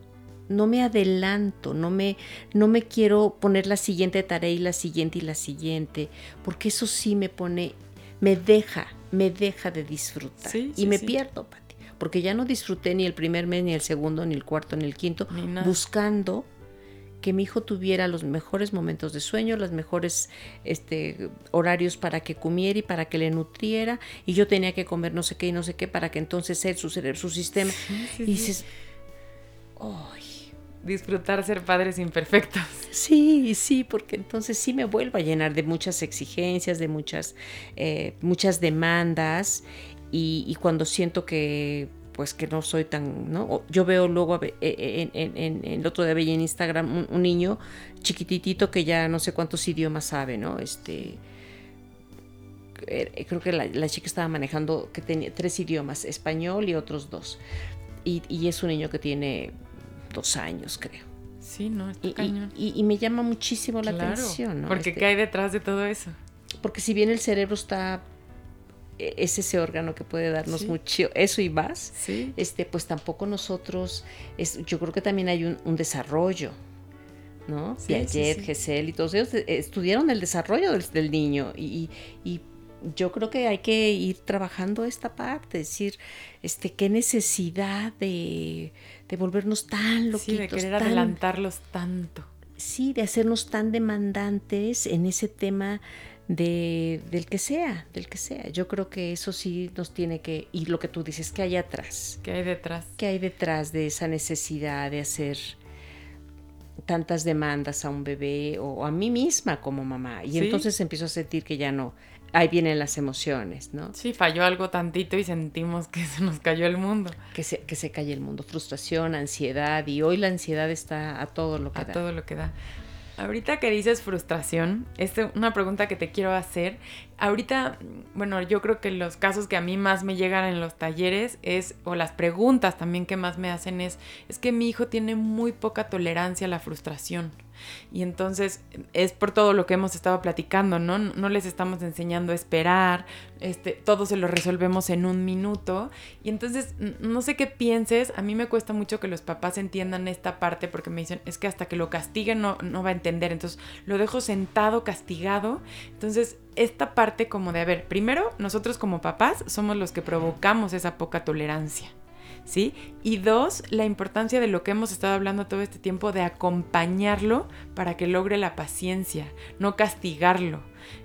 No me adelanto, no me, no me quiero poner la siguiente tarea y la siguiente y la siguiente, porque eso sí me pone, me deja, me deja de disfrutar. Sí, y me sí. pierdo, Pati, porque ya no disfruté ni el primer mes, ni el segundo, ni el cuarto, ni el quinto, Ni buscando que mi hijo tuviera los mejores momentos de sueño, los mejores este, horarios para que comiera y para que le nutriera, y yo tenía que comer no sé qué y no sé qué para que entonces él, su cerebro, su sistema, y sí. dices, ¡ay! Disfrutar ser padres imperfectos. Sí, sí, porque entonces sí me vuelvo a llenar de muchas exigencias, de muchas, eh, muchas demandas y, cuando siento que pues que no soy tan, ¿no? Yo veo luego eh, eh, en, el otro día veía en Instagram un, niño chiquititito que ya no sé cuántos idiomas sabe, ¿no? Este, eh, creo que la, chica estaba manejando que tenía tres idiomas, español y otros dos. Y es un niño que tiene dos años, creo. Sí, no, está Y, y- cañón. y- y me llama muchísimo la atención, ¿no? Porque Este, ¿qué hay detrás de todo eso? porque si bien el cerebro está, e- es ese órgano que puede darnos Sí. mucho, eso y más, Sí. este, pues tampoco nosotros, es, yo creo que también hay un, un desarrollo, ¿no? Sí, Piaget. Gesell y todos ellos eh, estudiaron el desarrollo del, del niño y, y- y yo creo que hay que ir trabajando esta parte, es decir, este, qué necesidad de, de volvernos tan loquitos, Sí, de querer tan- adelantarlos tanto. sí, de hacernos tan demandantes en ese tema de, del que sea, del que sea. Yo creo que eso sí nos tiene que, y lo que tú dices, ¿qué hay atrás? ¿Qué hay detrás? ¿Qué hay detrás de esa necesidad de hacer tantas demandas a un bebé o a mí misma como mamá? Y Sí. entonces empiezo a sentir que ya no, ahí vienen las emociones, ¿no? Sí, falló algo tantito y sentimos que se nos cayó el mundo. Que se, que se calle el mundo, frustración, ansiedad, y hoy la ansiedad está a todo lo que A da. todo lo que da. Ahorita que dices frustración, es una pregunta que te quiero hacer. Ahorita, bueno, yo creo que los casos que a mí más me llegan en los talleres es, o las preguntas también que más me hacen es, es que mi hijo tiene muy poca tolerancia a la frustración. Y entonces es por todo lo que hemos estado platicando, ¿no? No les estamos enseñando a esperar, este, todo se lo resolvemos en un minuto. Y entonces, no sé qué pienses, a mí me cuesta mucho que los papás entiendan esta parte porque me dicen, es que hasta que lo castiguen no, no va a entender. Entonces, lo dejo sentado, castigado. Entonces, esta parte como de, a ver, primero, nosotros como papás somos los que provocamos esa poca tolerancia. ¿Sí? Y dos, la importancia de lo que hemos estado hablando todo este tiempo de acompañarlo para que logre la paciencia, no castigarlo.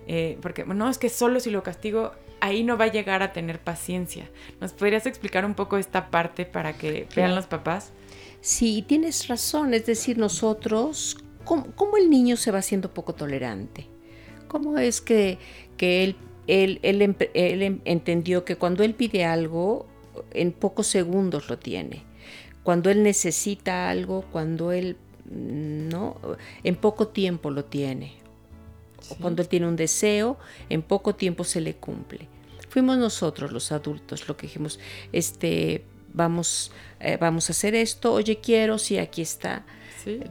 Eh, porque, no, es que solo si lo castigo ahí no va a llegar a tener paciencia. ¿Nos podrías explicar un poco esta parte para que vean los papás? Sí, tienes razón. Es decir, nosotros, ¿cómo, el niño se va haciendo poco tolerante? ¿Cómo es que, él, él, él, entendió que cuando él pide algo, en pocos segundos lo tiene? Cuando él necesita algo, cuando él no, en poco tiempo lo tiene cuando él tiene un deseo, en poco tiempo se le cumple. Fuimos nosotros los adultos lo que dijimos, este, vamos, eh, vamos a hacer esto, oye quiero, sí, aquí está.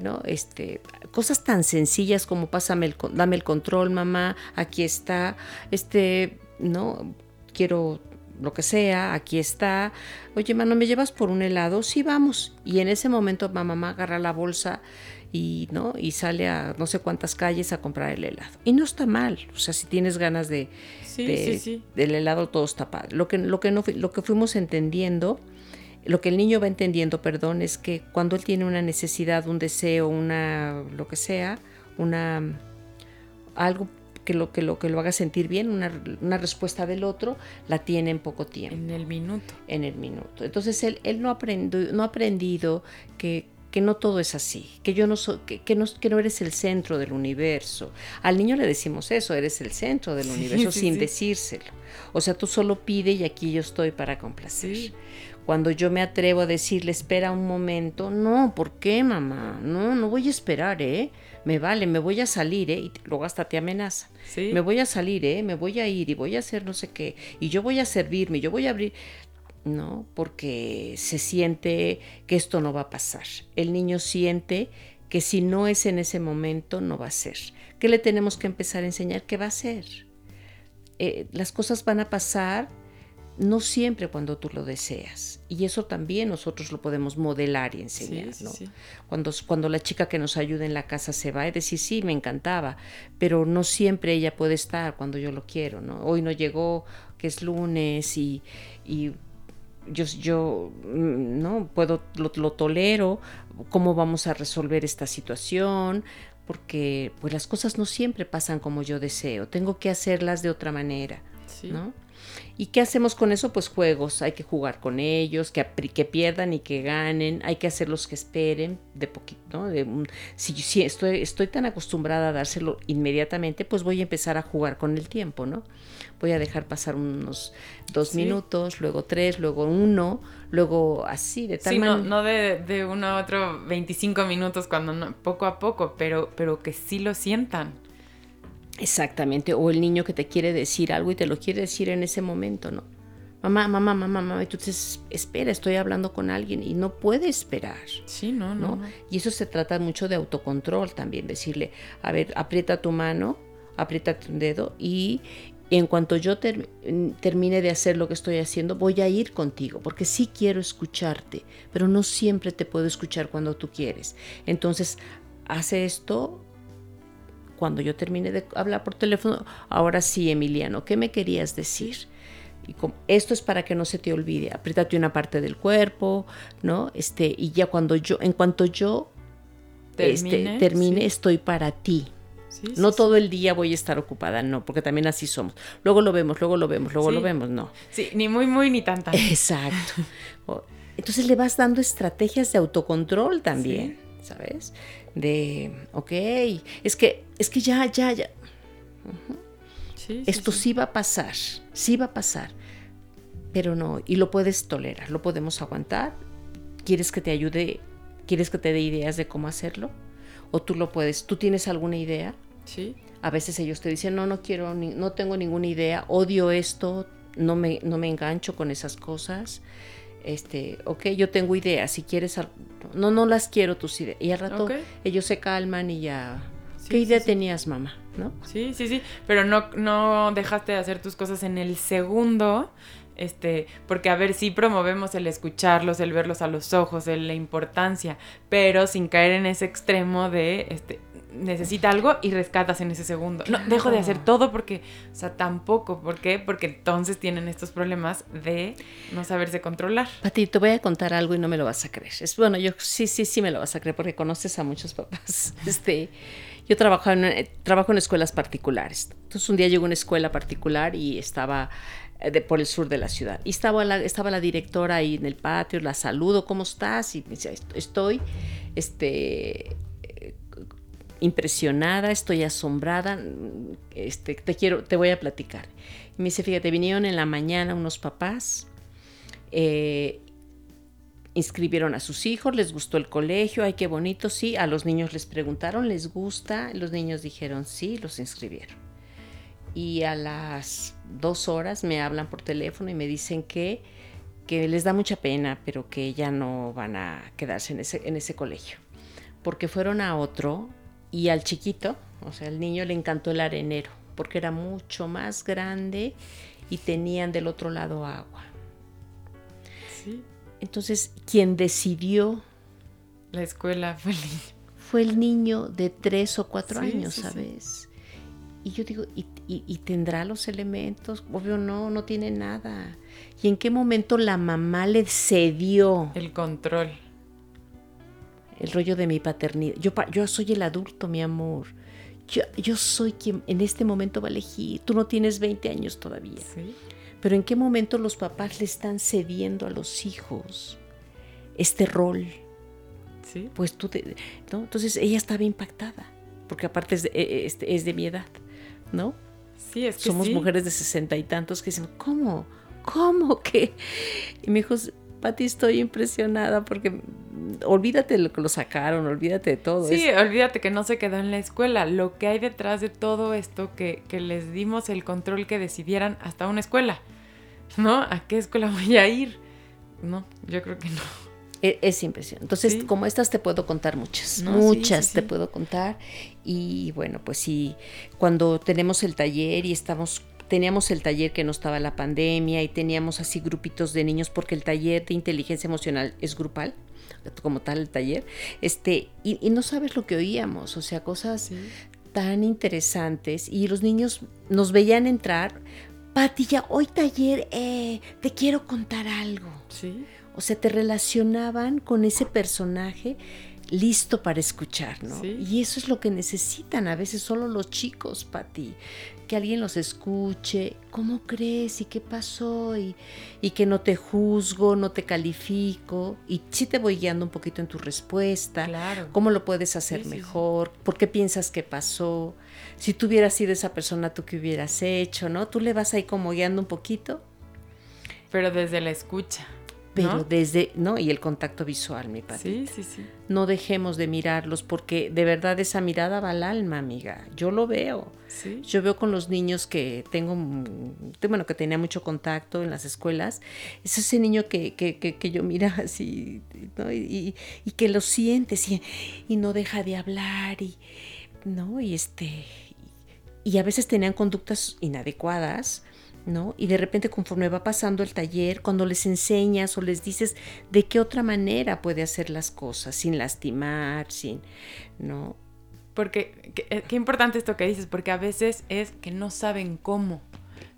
¿no? Este, cosas tan sencillas como pásame el, dame el control, mamá, aquí está, este, no, quiero lo que sea, aquí está. Oye, mano, ¿me llevas por un helado? Sí, vamos. Y en ese momento mamá agarra la bolsa y, ¿no? y sale a no sé cuántas calles a comprar el helado. Y no está mal, o sea, si tienes ganas de, del helado, todo está padre. Lo que, lo, que no, lo que fuimos entendiendo, lo que el niño va entendiendo, perdón, es que cuando él tiene una necesidad, un deseo, una, lo que sea, una, algo que lo que lo que lo haga sentir bien, una, una, respuesta del otro, la tiene en poco tiempo. En el minuto. En el minuto. Entonces él, él no, aprendió, no ha aprendido que, que no todo es así, que yo no soy, que, no, que no eres el centro del universo. Al niño le decimos eso, eres el centro del universo sin decírselo. O sea, tú solo pide y aquí yo estoy para complacer. Cuando yo me atrevo a decirle, espera un momento, no, ¿por qué, mamá? No, no voy a esperar, ¿eh? Me vale, me voy a salir, ¿eh? Y luego hasta te amenaza. Me voy a salir, ¿eh? Me voy a ir y voy a hacer no sé qué. Y yo voy a servirme, yo voy a abrir. ¿no? Porque se siente que esto no va a pasar. El niño siente que si no es en ese momento, no va a ser. ¿Qué le tenemos que empezar a enseñar? ¿Qué va a ser? Eh, las cosas van a pasar no siempre cuando tú lo deseas. Y eso también nosotros lo podemos modelar y enseñar. Cuando, cuando la chica que nos ayuda en la casa se va y decir, sí, me encantaba, pero no siempre ella puede estar cuando yo lo quiero. ¿no? Hoy no llegó, que es lunes y, y yo, yo mm, no puedo, lo, tolero, cómo vamos a resolver esta situación, porque pues las cosas no siempre pasan como yo deseo, tengo que hacerlas de otra manera, ¿no? ¿Y qué hacemos con eso? Pues juegos, hay que jugar con ellos, que, que pierdan y que ganen, hay que hacerlos que esperen de poquito, ¿no? De si, si estoy, estoy tan acostumbrada a dárselo inmediatamente, pues voy a empezar a jugar con el tiempo, ¿no? Voy a dejar pasar unos dos minutos, luego tres, luego uno, luego así, de tal sí, No, no de, de, uno a otro 25 minutos, cuando no, poco a poco, pero, pero que sí lo sientan. Exactamente, o el niño que te quiere decir algo y te lo quiere decir en ese momento, ¿no? Mamá, mamá, mamá, mamá, entonces espera, estoy hablando con alguien y no puede esperar. Sí, no, no, Y eso se trata mucho de autocontrol también, decirle, a ver, aprieta tu mano, aprieta tu dedo y en cuanto yo termine de hacer lo que estoy haciendo, voy a ir contigo, porque sí quiero escucharte, pero no siempre te puedo escuchar cuando tú quieres. Entonces, hace esto, cuando yo termine de hablar por teléfono, ahora sí, Emiliano, ¿qué me querías decir? Y esto es para que no se te olvide, apriétate una parte del cuerpo, ¿no? Este, y ya cuando yo, en cuanto yo termine, este, estoy para ti. no todo el día voy a estar ocupada, no, porque también así somos. Luego lo vemos, luego lo vemos, luego lo vemos, no. Sí, ni muy, muy, ni tanta. Exacto. Entonces le vas dando estrategias de autocontrol también, ¿sabes? De, ok, es que, es que ya, ya, ya. Esto sí. va a pasar, sí va a pasar, pero no, y lo puedes tolerar, lo podemos aguantar. ¿Quieres que te ayude? ¿Quieres que te dé ideas de cómo hacerlo? ¿O tú lo puedes? ¿Tú tienes alguna idea? Sí. A veces ellos te dicen, no, no quiero, no tengo ninguna idea, odio esto, no me, no me engancho con esas cosas. Este, ok, yo tengo ideas, si quieres, no, no las quiero tus ideas. Y al rato ellos se calman y ya, Sí, ¿qué idea sí. tenías, mamá? ¿No? Sí, sí, sí, pero no, no dejaste de hacer tus cosas en el segundo, este, porque a ver, sí promovemos el escucharlos, el verlos a los ojos, el- la importancia, pero sin caer en ese extremo de, este, necesita algo y rescatas en ese segundo. No, dejo de hacer todo porque, o sea, tampoco, ¿por qué? Porque entonces tienen estos problemas de no saberse controlar. Pati, te voy a contar algo y no me lo vas a creer. Es bueno, yo sí, sí, sí me lo vas a creer porque conoces a muchos papás. Este, yo trabajo en, eh, trabajo en escuelas particulares. Entonces un día llegó a una escuela particular y estaba eh, de, por el sur de la ciudad. Y estaba la, estaba la directora ahí en el patio, la saludo, ¿cómo estás? Y me dice, "Est- estoy, este, impresionada, estoy asombrada, este, te quiero, te voy a platicar. Y me dice, fíjate, vinieron en la mañana unos papás, eh, inscribieron a sus hijos, les gustó el colegio, ay, qué bonito, sí, a los niños les preguntaron, ¿les gusta? Los niños dijeron sí, los inscribieron. Y a las dos horas me hablan por teléfono y me dicen que, que les da mucha pena, pero que ya no van a quedarse en ese, en ese colegio. Porque fueron a otro y al chiquito, o sea, al niño le encantó el arenero, porque era mucho más grande y tenían del otro lado agua. Sí. Entonces, quien decidió La escuela fue el niño. fue el niño de tres o cuatro Sí, años, sí. ¿sabes? Y yo digo, ¿y, y- y tendrá los elementos? Obvio no, no tiene nada. ¿Y en qué momento la mamá le cedió El control. El rollo de mi paternidad? Yo, yo soy el adulto, mi amor. Yo, yo soy quien en este momento va a elegir. Tú no tienes 20 años todavía. Sí. Pero ¿en qué momento los papás le están cediendo a los hijos este rol? Sí. pues tú te, ¿no? Entonces ella estaba impactada, porque aparte es de, eh, este, es de mi edad, ¿no? Sí, es que Somos sí. mujeres de sesenta y tantos que dicen, ¿cómo? ¿Cómo que? Y me dijo, Pati, estoy impresionada porque olvídate de lo que lo sacaron, olvídate de todo. Sí, es- olvídate que no se quedó en la escuela. Lo que hay detrás de todo esto, que, que les dimos el control que decidieran hasta una escuela. ¿No? ¿A qué escuela voy a ir? No, yo creo que no. e- es impresionante. Entonces, Sí. como estas te puedo contar muchas, No, muchas sí, te puedo contar. Y bueno, pues sí, cuando tenemos el taller y estamos, teníamos el taller que no estaba la pandemia y teníamos así grupitos de niños, porque el taller de inteligencia emocional es grupal, como tal el taller, este, y, y no sabes lo que oíamos, o sea, cosas tan interesantes y los niños nos veían entrar. Pati, ya hoy taller, eh, te quiero contar algo. Sí. O sea, te relacionaban con ese personaje listo para escuchar, ¿no? Sí. Y eso es lo que necesitan a veces solo los chicos, Pati. Que alguien los escuche, ¿cómo crees? ¿Y qué pasó? Y, y que no te juzgo, no te califico. Y sí te voy guiando un poquito en tu respuesta. Claro. ¿Cómo lo puedes hacer Sí, sí, sí. mejor? ¿Por qué piensas que pasó? Si tú hubieras sido esa persona, ¿tú qué hubieras hecho? ¿No? Tú le vas ahí como guiando un poquito. Pero desde la escucha. Pero ¿no? desde, ¿no? Y el contacto visual, mi Pati. Sí, sí, sí. No dejemos de mirarlos porque de verdad esa mirada va al alma, amiga. Yo lo veo. Sí. Yo veo con los niños que tengo, mm, bueno, que tenía mucho contacto en las escuelas. Es ese niño que, que, que, que yo mira así, ¿no? Y, y- y que lo sientes y, y no deja de hablar y, ¿no? Y este, y a veces tenían conductas inadecuadas, ¿no? Y de repente conforme va pasando el taller, cuando les enseñas o les dices de qué otra manera puede hacer las cosas, sin lastimar, sin, ¿no? Porque qué, eh, qué importante esto que dices, porque a veces es que no saben cómo,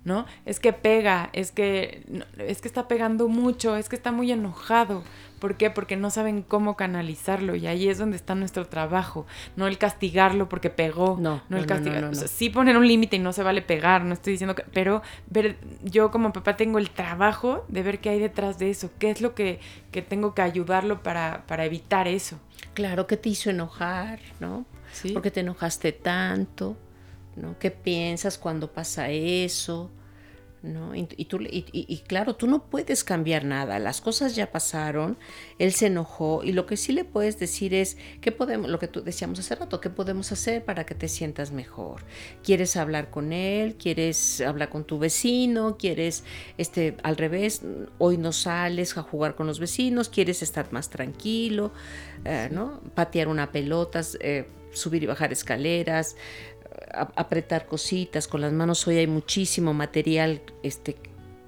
¿no? Es que pega, es que es que está pegando mucho, es que está muy enojado. ¿Por qué? Porque no saben cómo canalizarlo y ahí es donde está nuestro trabajo, no el castigarlo porque pegó, No, no el no, castigar, no, no, o sea, no. sí poner un límite y no se vale pegar, no estoy diciendo que, pero ver, yo como papá tengo el trabajo de ver qué hay detrás de eso, qué es lo que, que tengo que ayudarlo para, para evitar eso. Claro que te hizo enojar, ¿no? ¿Sí? ¿Por qué te enojaste tanto? ¿No? ¿Qué piensas cuando pasa eso? ¿no? Y, tú, y, claro, tú no puedes cambiar nada, las cosas ya pasaron, él se enojó y lo que sí le puedes decir es, ¿qué podemos, lo que tú decíamos hace rato, qué podemos hacer para que te sientas mejor? ¿Quieres hablar con él? ¿Quieres hablar con tu vecino? ¿Quieres, este, al revés, hoy no sales a jugar con los vecinos? ¿Quieres estar más tranquilo? Eh, ¿no? Patear una pelota, eh, subir y bajar escaleras, apretar cositas con las manos. Hoy hay muchísimo material este,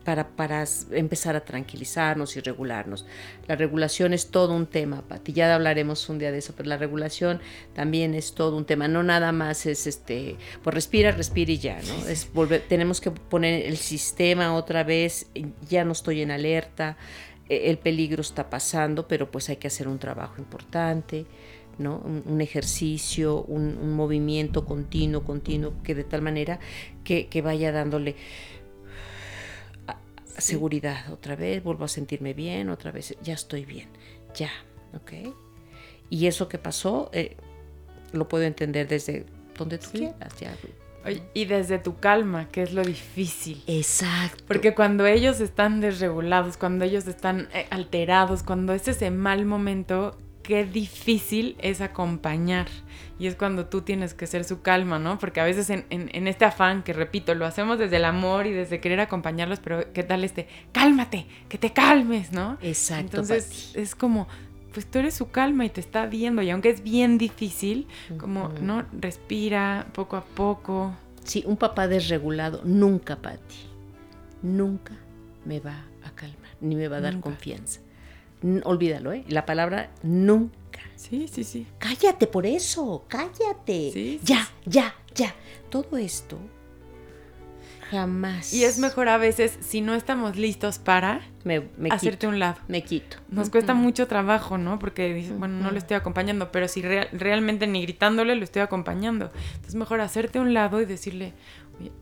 para, para, empezar a tranquilizarnos y regularnos. La regulación es todo un tema, Pati. Ya hablaremos un día de eso, pero la regulación también es todo un tema. No nada más es este, pues respira, respira y ya, ¿no? Es volver, tenemos que poner el sistema otra vez, ya no estoy en alerta, e, el peligro está pasando, pero pues hay que hacer un trabajo importante. Un, ejercicio, un, movimiento continuo, continuo, que de tal manera que, vaya dándole seguridad otra vez, vuelvo a sentirme bien, otra vez, ya estoy bien, ya, ¿ok? Y eso que pasó, eh, lo puedo entender desde donde tú quieras, ya. y desde tu calma, que es lo difícil. Exacto. Porque cuando ellos están desregulados, cuando ellos están eh, alterados, cuando es ese mal momento, qué difícil es acompañar. Y es cuando tú tienes que ser su calma, ¿no? Porque a veces en, este afán, que repito, lo hacemos desde el amor y desde querer acompañarlos, pero ¿qué tal este? Cálmate, que te calmes, ¿no? Exacto. Entonces es como, pues tú eres su calma y te está viendo. Y aunque es bien difícil, como, ¿no? Respira poco a poco. Sí, un papá desregulado nunca, Patti, nunca me va a calmar, ni me va a dar confianza olvídalo, ¿eh? La palabra nunca. Sí, sí, sí. Cállate por eso, cállate. Sí, ya, ya, ya. Todo esto jamás. Y es mejor a veces, si no estamos listos para me, hacerte un lado. Me quito. Nos cuesta mucho trabajo, ¿no? Porque dices, bueno, no lo estoy acompañando, pero si realmente ni gritándole lo estoy acompañando. Entonces, mejor hacerte un lado y decirle,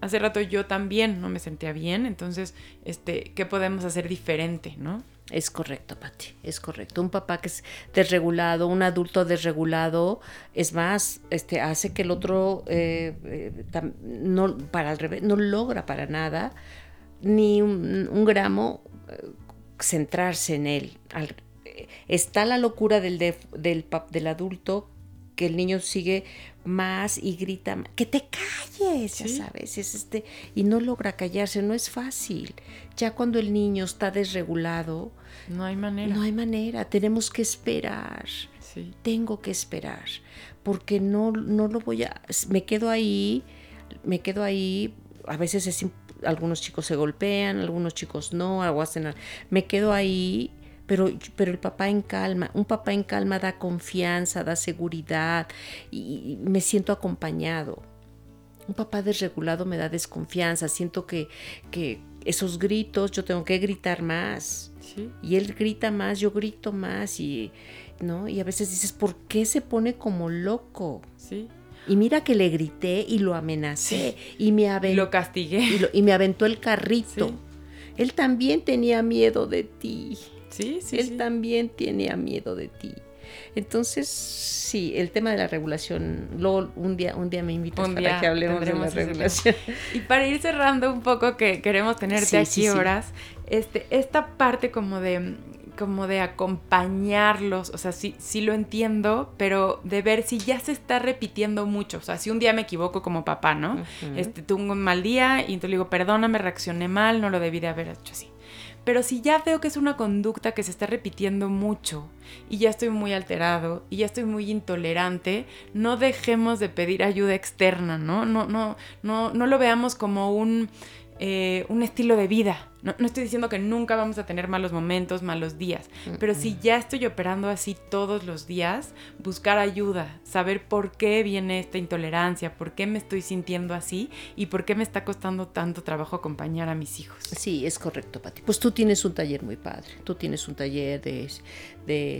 hace rato yo también no me sentía bien, entonces, este, ¿qué podemos hacer diferente, no? Es correcto, Pati, es correcto. Un papá que es desregulado, un adulto desregulado, es más, este, hace que el otro eh, eh, no, para revés, no logra para nada ni un, gramo eh, centrarse en él. está la locura del, del, del adulto que el niño sigue más y grita, que te calles, ya sabes, es este, y no logra callarse, no es fácil. Ya cuando el niño está desregulado, no hay manera. No hay manera, tenemos que esperar. Sí. Tengo que esperar, porque no, no lo voy a, me quedo ahí, me quedo ahí, a veces es, algunos chicos se golpean, algunos chicos no, algo hacen, me quedo ahí pero, pero el papá en calma, un papá en calma da confianza, da seguridad y, me siento acompañado. Un papá desregulado me da desconfianza, siento que, que esos gritos, yo tengo que gritar más. Y él grita más, yo grito más y, ¿no? y a veces dices, ¿por qué se pone como loco? Sí. Y mira que le grité y lo amenacé y me aventó. Lo castigué. Y, me aventó el carrito. Él también tenía miedo de ti. Sí, sí. Él también tenía miedo de ti. Entonces, sí, el tema de la regulación, luego un día, un día me invitas para que hablemos de la regulación. Y para ir cerrando un poco, que queremos tenerte aquí horas, este, esta parte como de como de acompañarlos, o sea, sí, sí lo entiendo, pero de ver si ya se está repitiendo mucho, o sea, si un día me equivoco como papá, ¿no? Este, tuve un mal día y entonces le digo, perdóname, reaccioné mal, no lo debí de haber hecho así. Pero si ya veo que es una conducta que se está repitiendo mucho y ya estoy muy alterado y ya estoy muy intolerante, no dejemos de pedir ayuda externa, ¿no? No, no, no, no lo veamos como un, eh, un estilo de vida. No, estoy diciendo que nunca vamos a tener malos momentos, malos días, pero si ya estoy operando así todos los días, buscar ayuda, saber por qué viene esta intolerancia, por qué me estoy sintiendo así y por qué me está costando tanto trabajo acompañar a mis hijos. Sí, es correcto, Pati. Pues tú tienes un taller muy padre, tú tienes un taller de,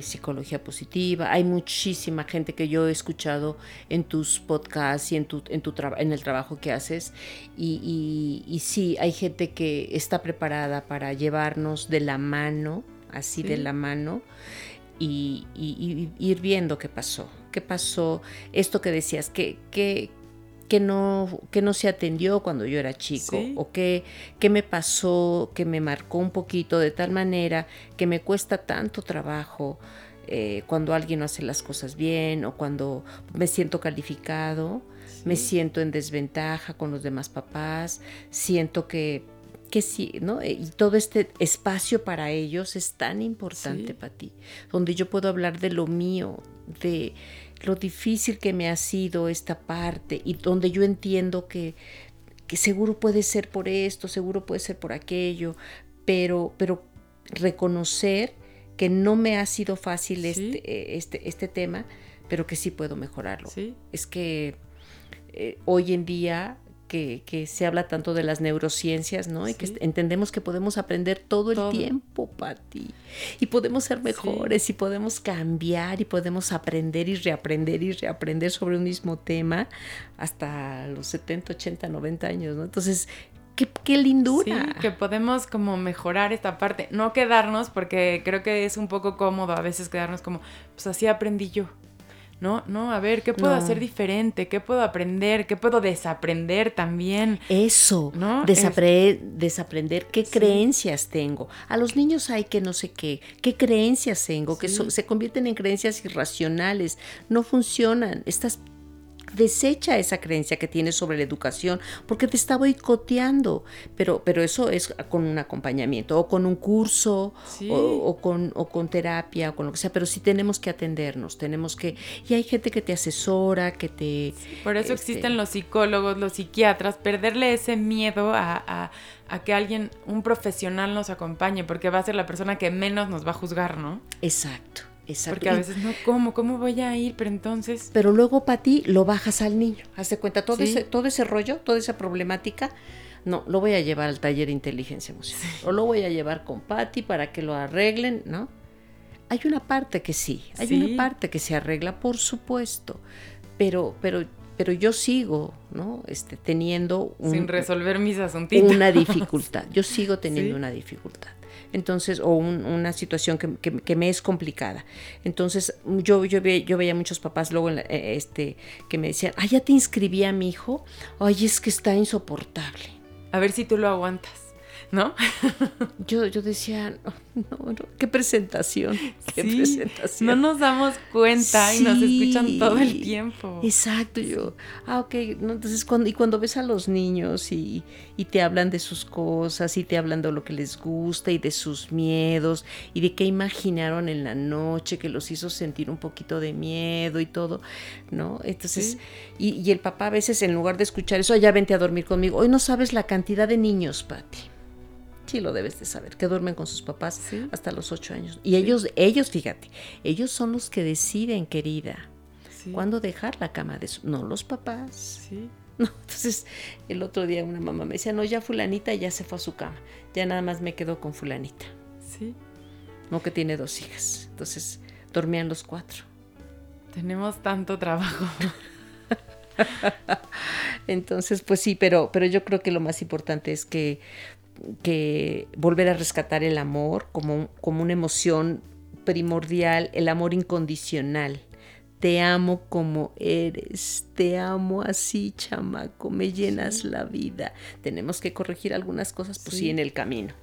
psicología positiva, hay muchísima gente que yo he escuchado en tus podcasts y en, tu, en, tu en el trabajo que haces y, y sí, hay gente que está preparada para llevarnos de la mano, así de la mano, y, ir viendo qué pasó, qué pasó, esto que decías, qué, qué, que no, que no se atendió cuando yo era chico Sí. o que, que me pasó, que me marcó un poquito de tal manera que me cuesta tanto trabajo eh, cuando alguien no hace las cosas bien o cuando me siento calificado, me siento en desventaja con los demás papás, siento que, que sí, ¿no? Y todo este espacio para ellos es tan importante Sí. para ti, donde yo puedo hablar de lo mío, de lo difícil que me ha sido esta parte y donde yo entiendo que, que seguro puede ser por esto, seguro puede ser por aquello, pero, pero reconocer que no me ha sido fácil Sí. este, eh, este, este tema, pero que sí puedo mejorarlo. Sí. Es que eh, hoy en día que, que se habla tanto de las neurociencias, ¿no? Y que entendemos que podemos aprender todo el tiempo, Pati. Y podemos ser mejores y podemos cambiar y podemos aprender y reaprender y reaprender sobre un mismo tema hasta los 70, 80, 90 años, ¿no? Entonces, qué, qué lindura. Sí, que podemos como mejorar esta parte, no quedarnos porque creo que es un poco cómodo a veces quedarnos como, pues así aprendí yo. No, no, a ver, ¿qué puedo No. hacer diferente? ¿Qué puedo aprender? ¿Qué puedo desaprender también? Eso, ¿No? desapre- desaprender qué Sí. creencias tengo. A los niños hay que no sé qué, qué creencias tengo, que so- se convierten en creencias irracionales, no funcionan. Estás desecha esa creencia que tienes sobre la educación porque te está boicoteando, pero, pero eso es con un acompañamiento o con un curso Sí. o, o con, o con terapia o con lo que sea, pero sí tenemos que atendernos, tenemos que, y hay gente que te asesora, que te... Por eso Este- existen los psicólogos, los psiquiatras, perderle ese miedo a, a- a que alguien, un profesional nos acompañe, porque va a ser la persona que menos nos va a juzgar, ¿no? Exacto, exacto. Porque a veces, no, ¿cómo? ¿Cómo voy a ir? Pero entonces... Pero luego para ti lo bajas al niño. Hazte cuenta, todo, Sí. ese, todo ese rollo, toda esa problemática, no, lo voy a llevar al taller de inteligencia emocional. O lo voy a llevar con Patty para que lo arreglen, ¿no? Hay una parte que sí, hay Sí. una parte que se arregla, por supuesto. Pero, pero, pero yo sigo, ¿no? Este, teniendo un- sin resolver mis asuntitos. una dificultad. Yo sigo teniendo Sí. una dificultad. Entonces, o un- una situación que, que- que me es complicada. Entonces, yo, yo, ve- yo veía muchos papás luego en la- eh, este, que me decían, ah, ya te inscribí a mi hijo. Ay, es que está insoportable. A ver si tú lo aguantas, ¿no? Yo, yo decía, no, no, no, qué presentación, qué Sí, presentación. No nos damos cuenta y nos Sí. escuchan todo el tiempo. Exacto, yo, ah, ok, no, entonces cuando, y cuando ves a los niños y, y te hablan de sus cosas y te hablan de lo que les gusta y de sus miedos y de qué imaginaron en la noche que los hizo sentir un poquito de miedo y todo, ¿no? Entonces, y, y el papá a veces en lugar de escuchar eso, "Ay, ya vente a dormir conmigo, hoy no sabes la cantidad de niños, Pati. Sí, lo debes de saber, que duermen con sus papás Sí. hasta los ocho años. Y ellos, ellos, fíjate, ellos son los que deciden, querida, Sí, cuándo dejar la cama de su, no los papás. sí. No, entonces el otro día una mamá me decía, no, ya fulanita ya se fue a su cama, ya nada más me quedo con fulanita, Sí, no que tiene dos hijas. Entonces dormían los cuatro. tenemos tanto trabajo. Entonces, pues sí, pero, pero yo creo que lo más importante es que, que volver a rescatar el amor como, como una emoción primordial, el amor incondicional. Te amo como eres, te amo así, chamaco, me llenas la vida. Tenemos que corregir algunas cosas, pues sí, Sí. en el camino.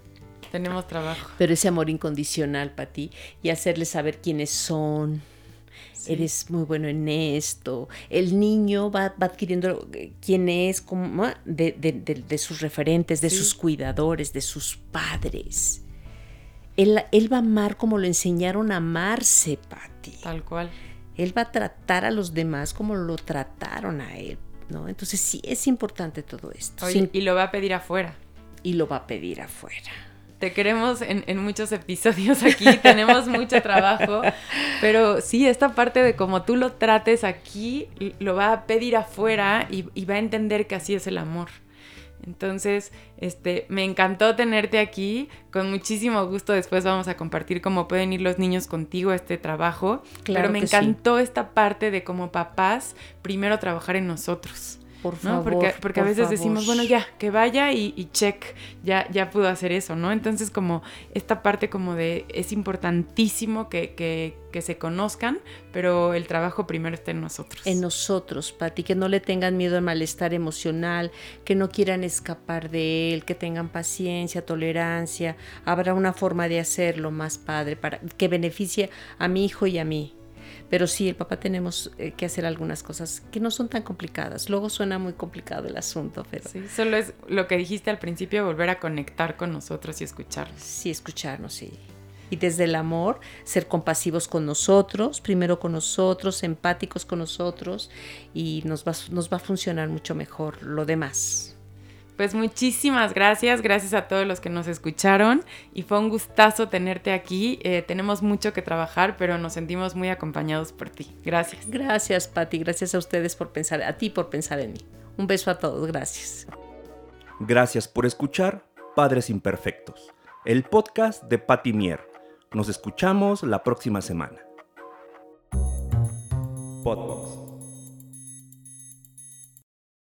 tenemos trabajo. Pero ese amor incondicional para ti y hacerles saber quiénes son, Sí. eres muy bueno en esto. El niño va, va adquiriendo quién es como, ah, de, de- de- de sus referentes, de Sí. sus cuidadores, de sus padres. Él, él va a amar como lo enseñaron a amarse, Patti. Tal cual. Él va a tratar a los demás como lo trataron a él, ¿no? Entonces sí es importante todo esto. Oye, Sin- y lo va a pedir afuera. y lo va a pedir afuera. Te queremos en, en muchos episodios aquí, tenemos mucho trabajo, pero sí, esta parte de cómo tú lo trates aquí, lo va a pedir afuera y, y va a entender que así es el amor. Entonces, este, me encantó tenerte aquí, con muchísimo gusto después vamos a compartir cómo pueden ir los niños contigo a este trabajo, Claro pero me sí. encantó esta parte de como papás, primero trabajar en nosotros. Por favor. Porque, porque a veces decimos, bueno, ya, que vaya y, check, ya, ya pudo hacer eso, ¿no? Entonces, como esta parte como de es importantísimo que, que, que se conozcan, pero el trabajo primero está en nosotros. En nosotros, Pati, que no le tengan miedo al malestar emocional, que no quieran escapar de él, que tengan paciencia, tolerancia. Habrá una forma de hacerlo más padre para que beneficie a mi hijo y a mí. Pero sí, el papá tenemos eh, que hacer algunas cosas que no son tan complicadas. Luego suena muy complicado el asunto, pero... Sí, solo es lo que dijiste al principio, volver a conectar con nosotros y escucharnos. Sí, escucharnos, sí. Y desde el amor, ser compasivos con nosotros, primero con nosotros, empáticos con nosotros, y nos va, nos va a funcionar mucho mejor lo demás. Pues muchísimas gracias, gracias a todos los que nos escucharon y fue un gustazo tenerte aquí. Eh, tenemos mucho que trabajar, pero nos sentimos muy acompañados por ti. Gracias. Gracias, Patti. Gracias a ustedes por pensar, a ti por pensar en mí. Un beso a todos. Gracias. Gracias por escuchar Padres Imperfectos, el podcast de Patti Mier. Nos escuchamos la próxima semana. Podbox.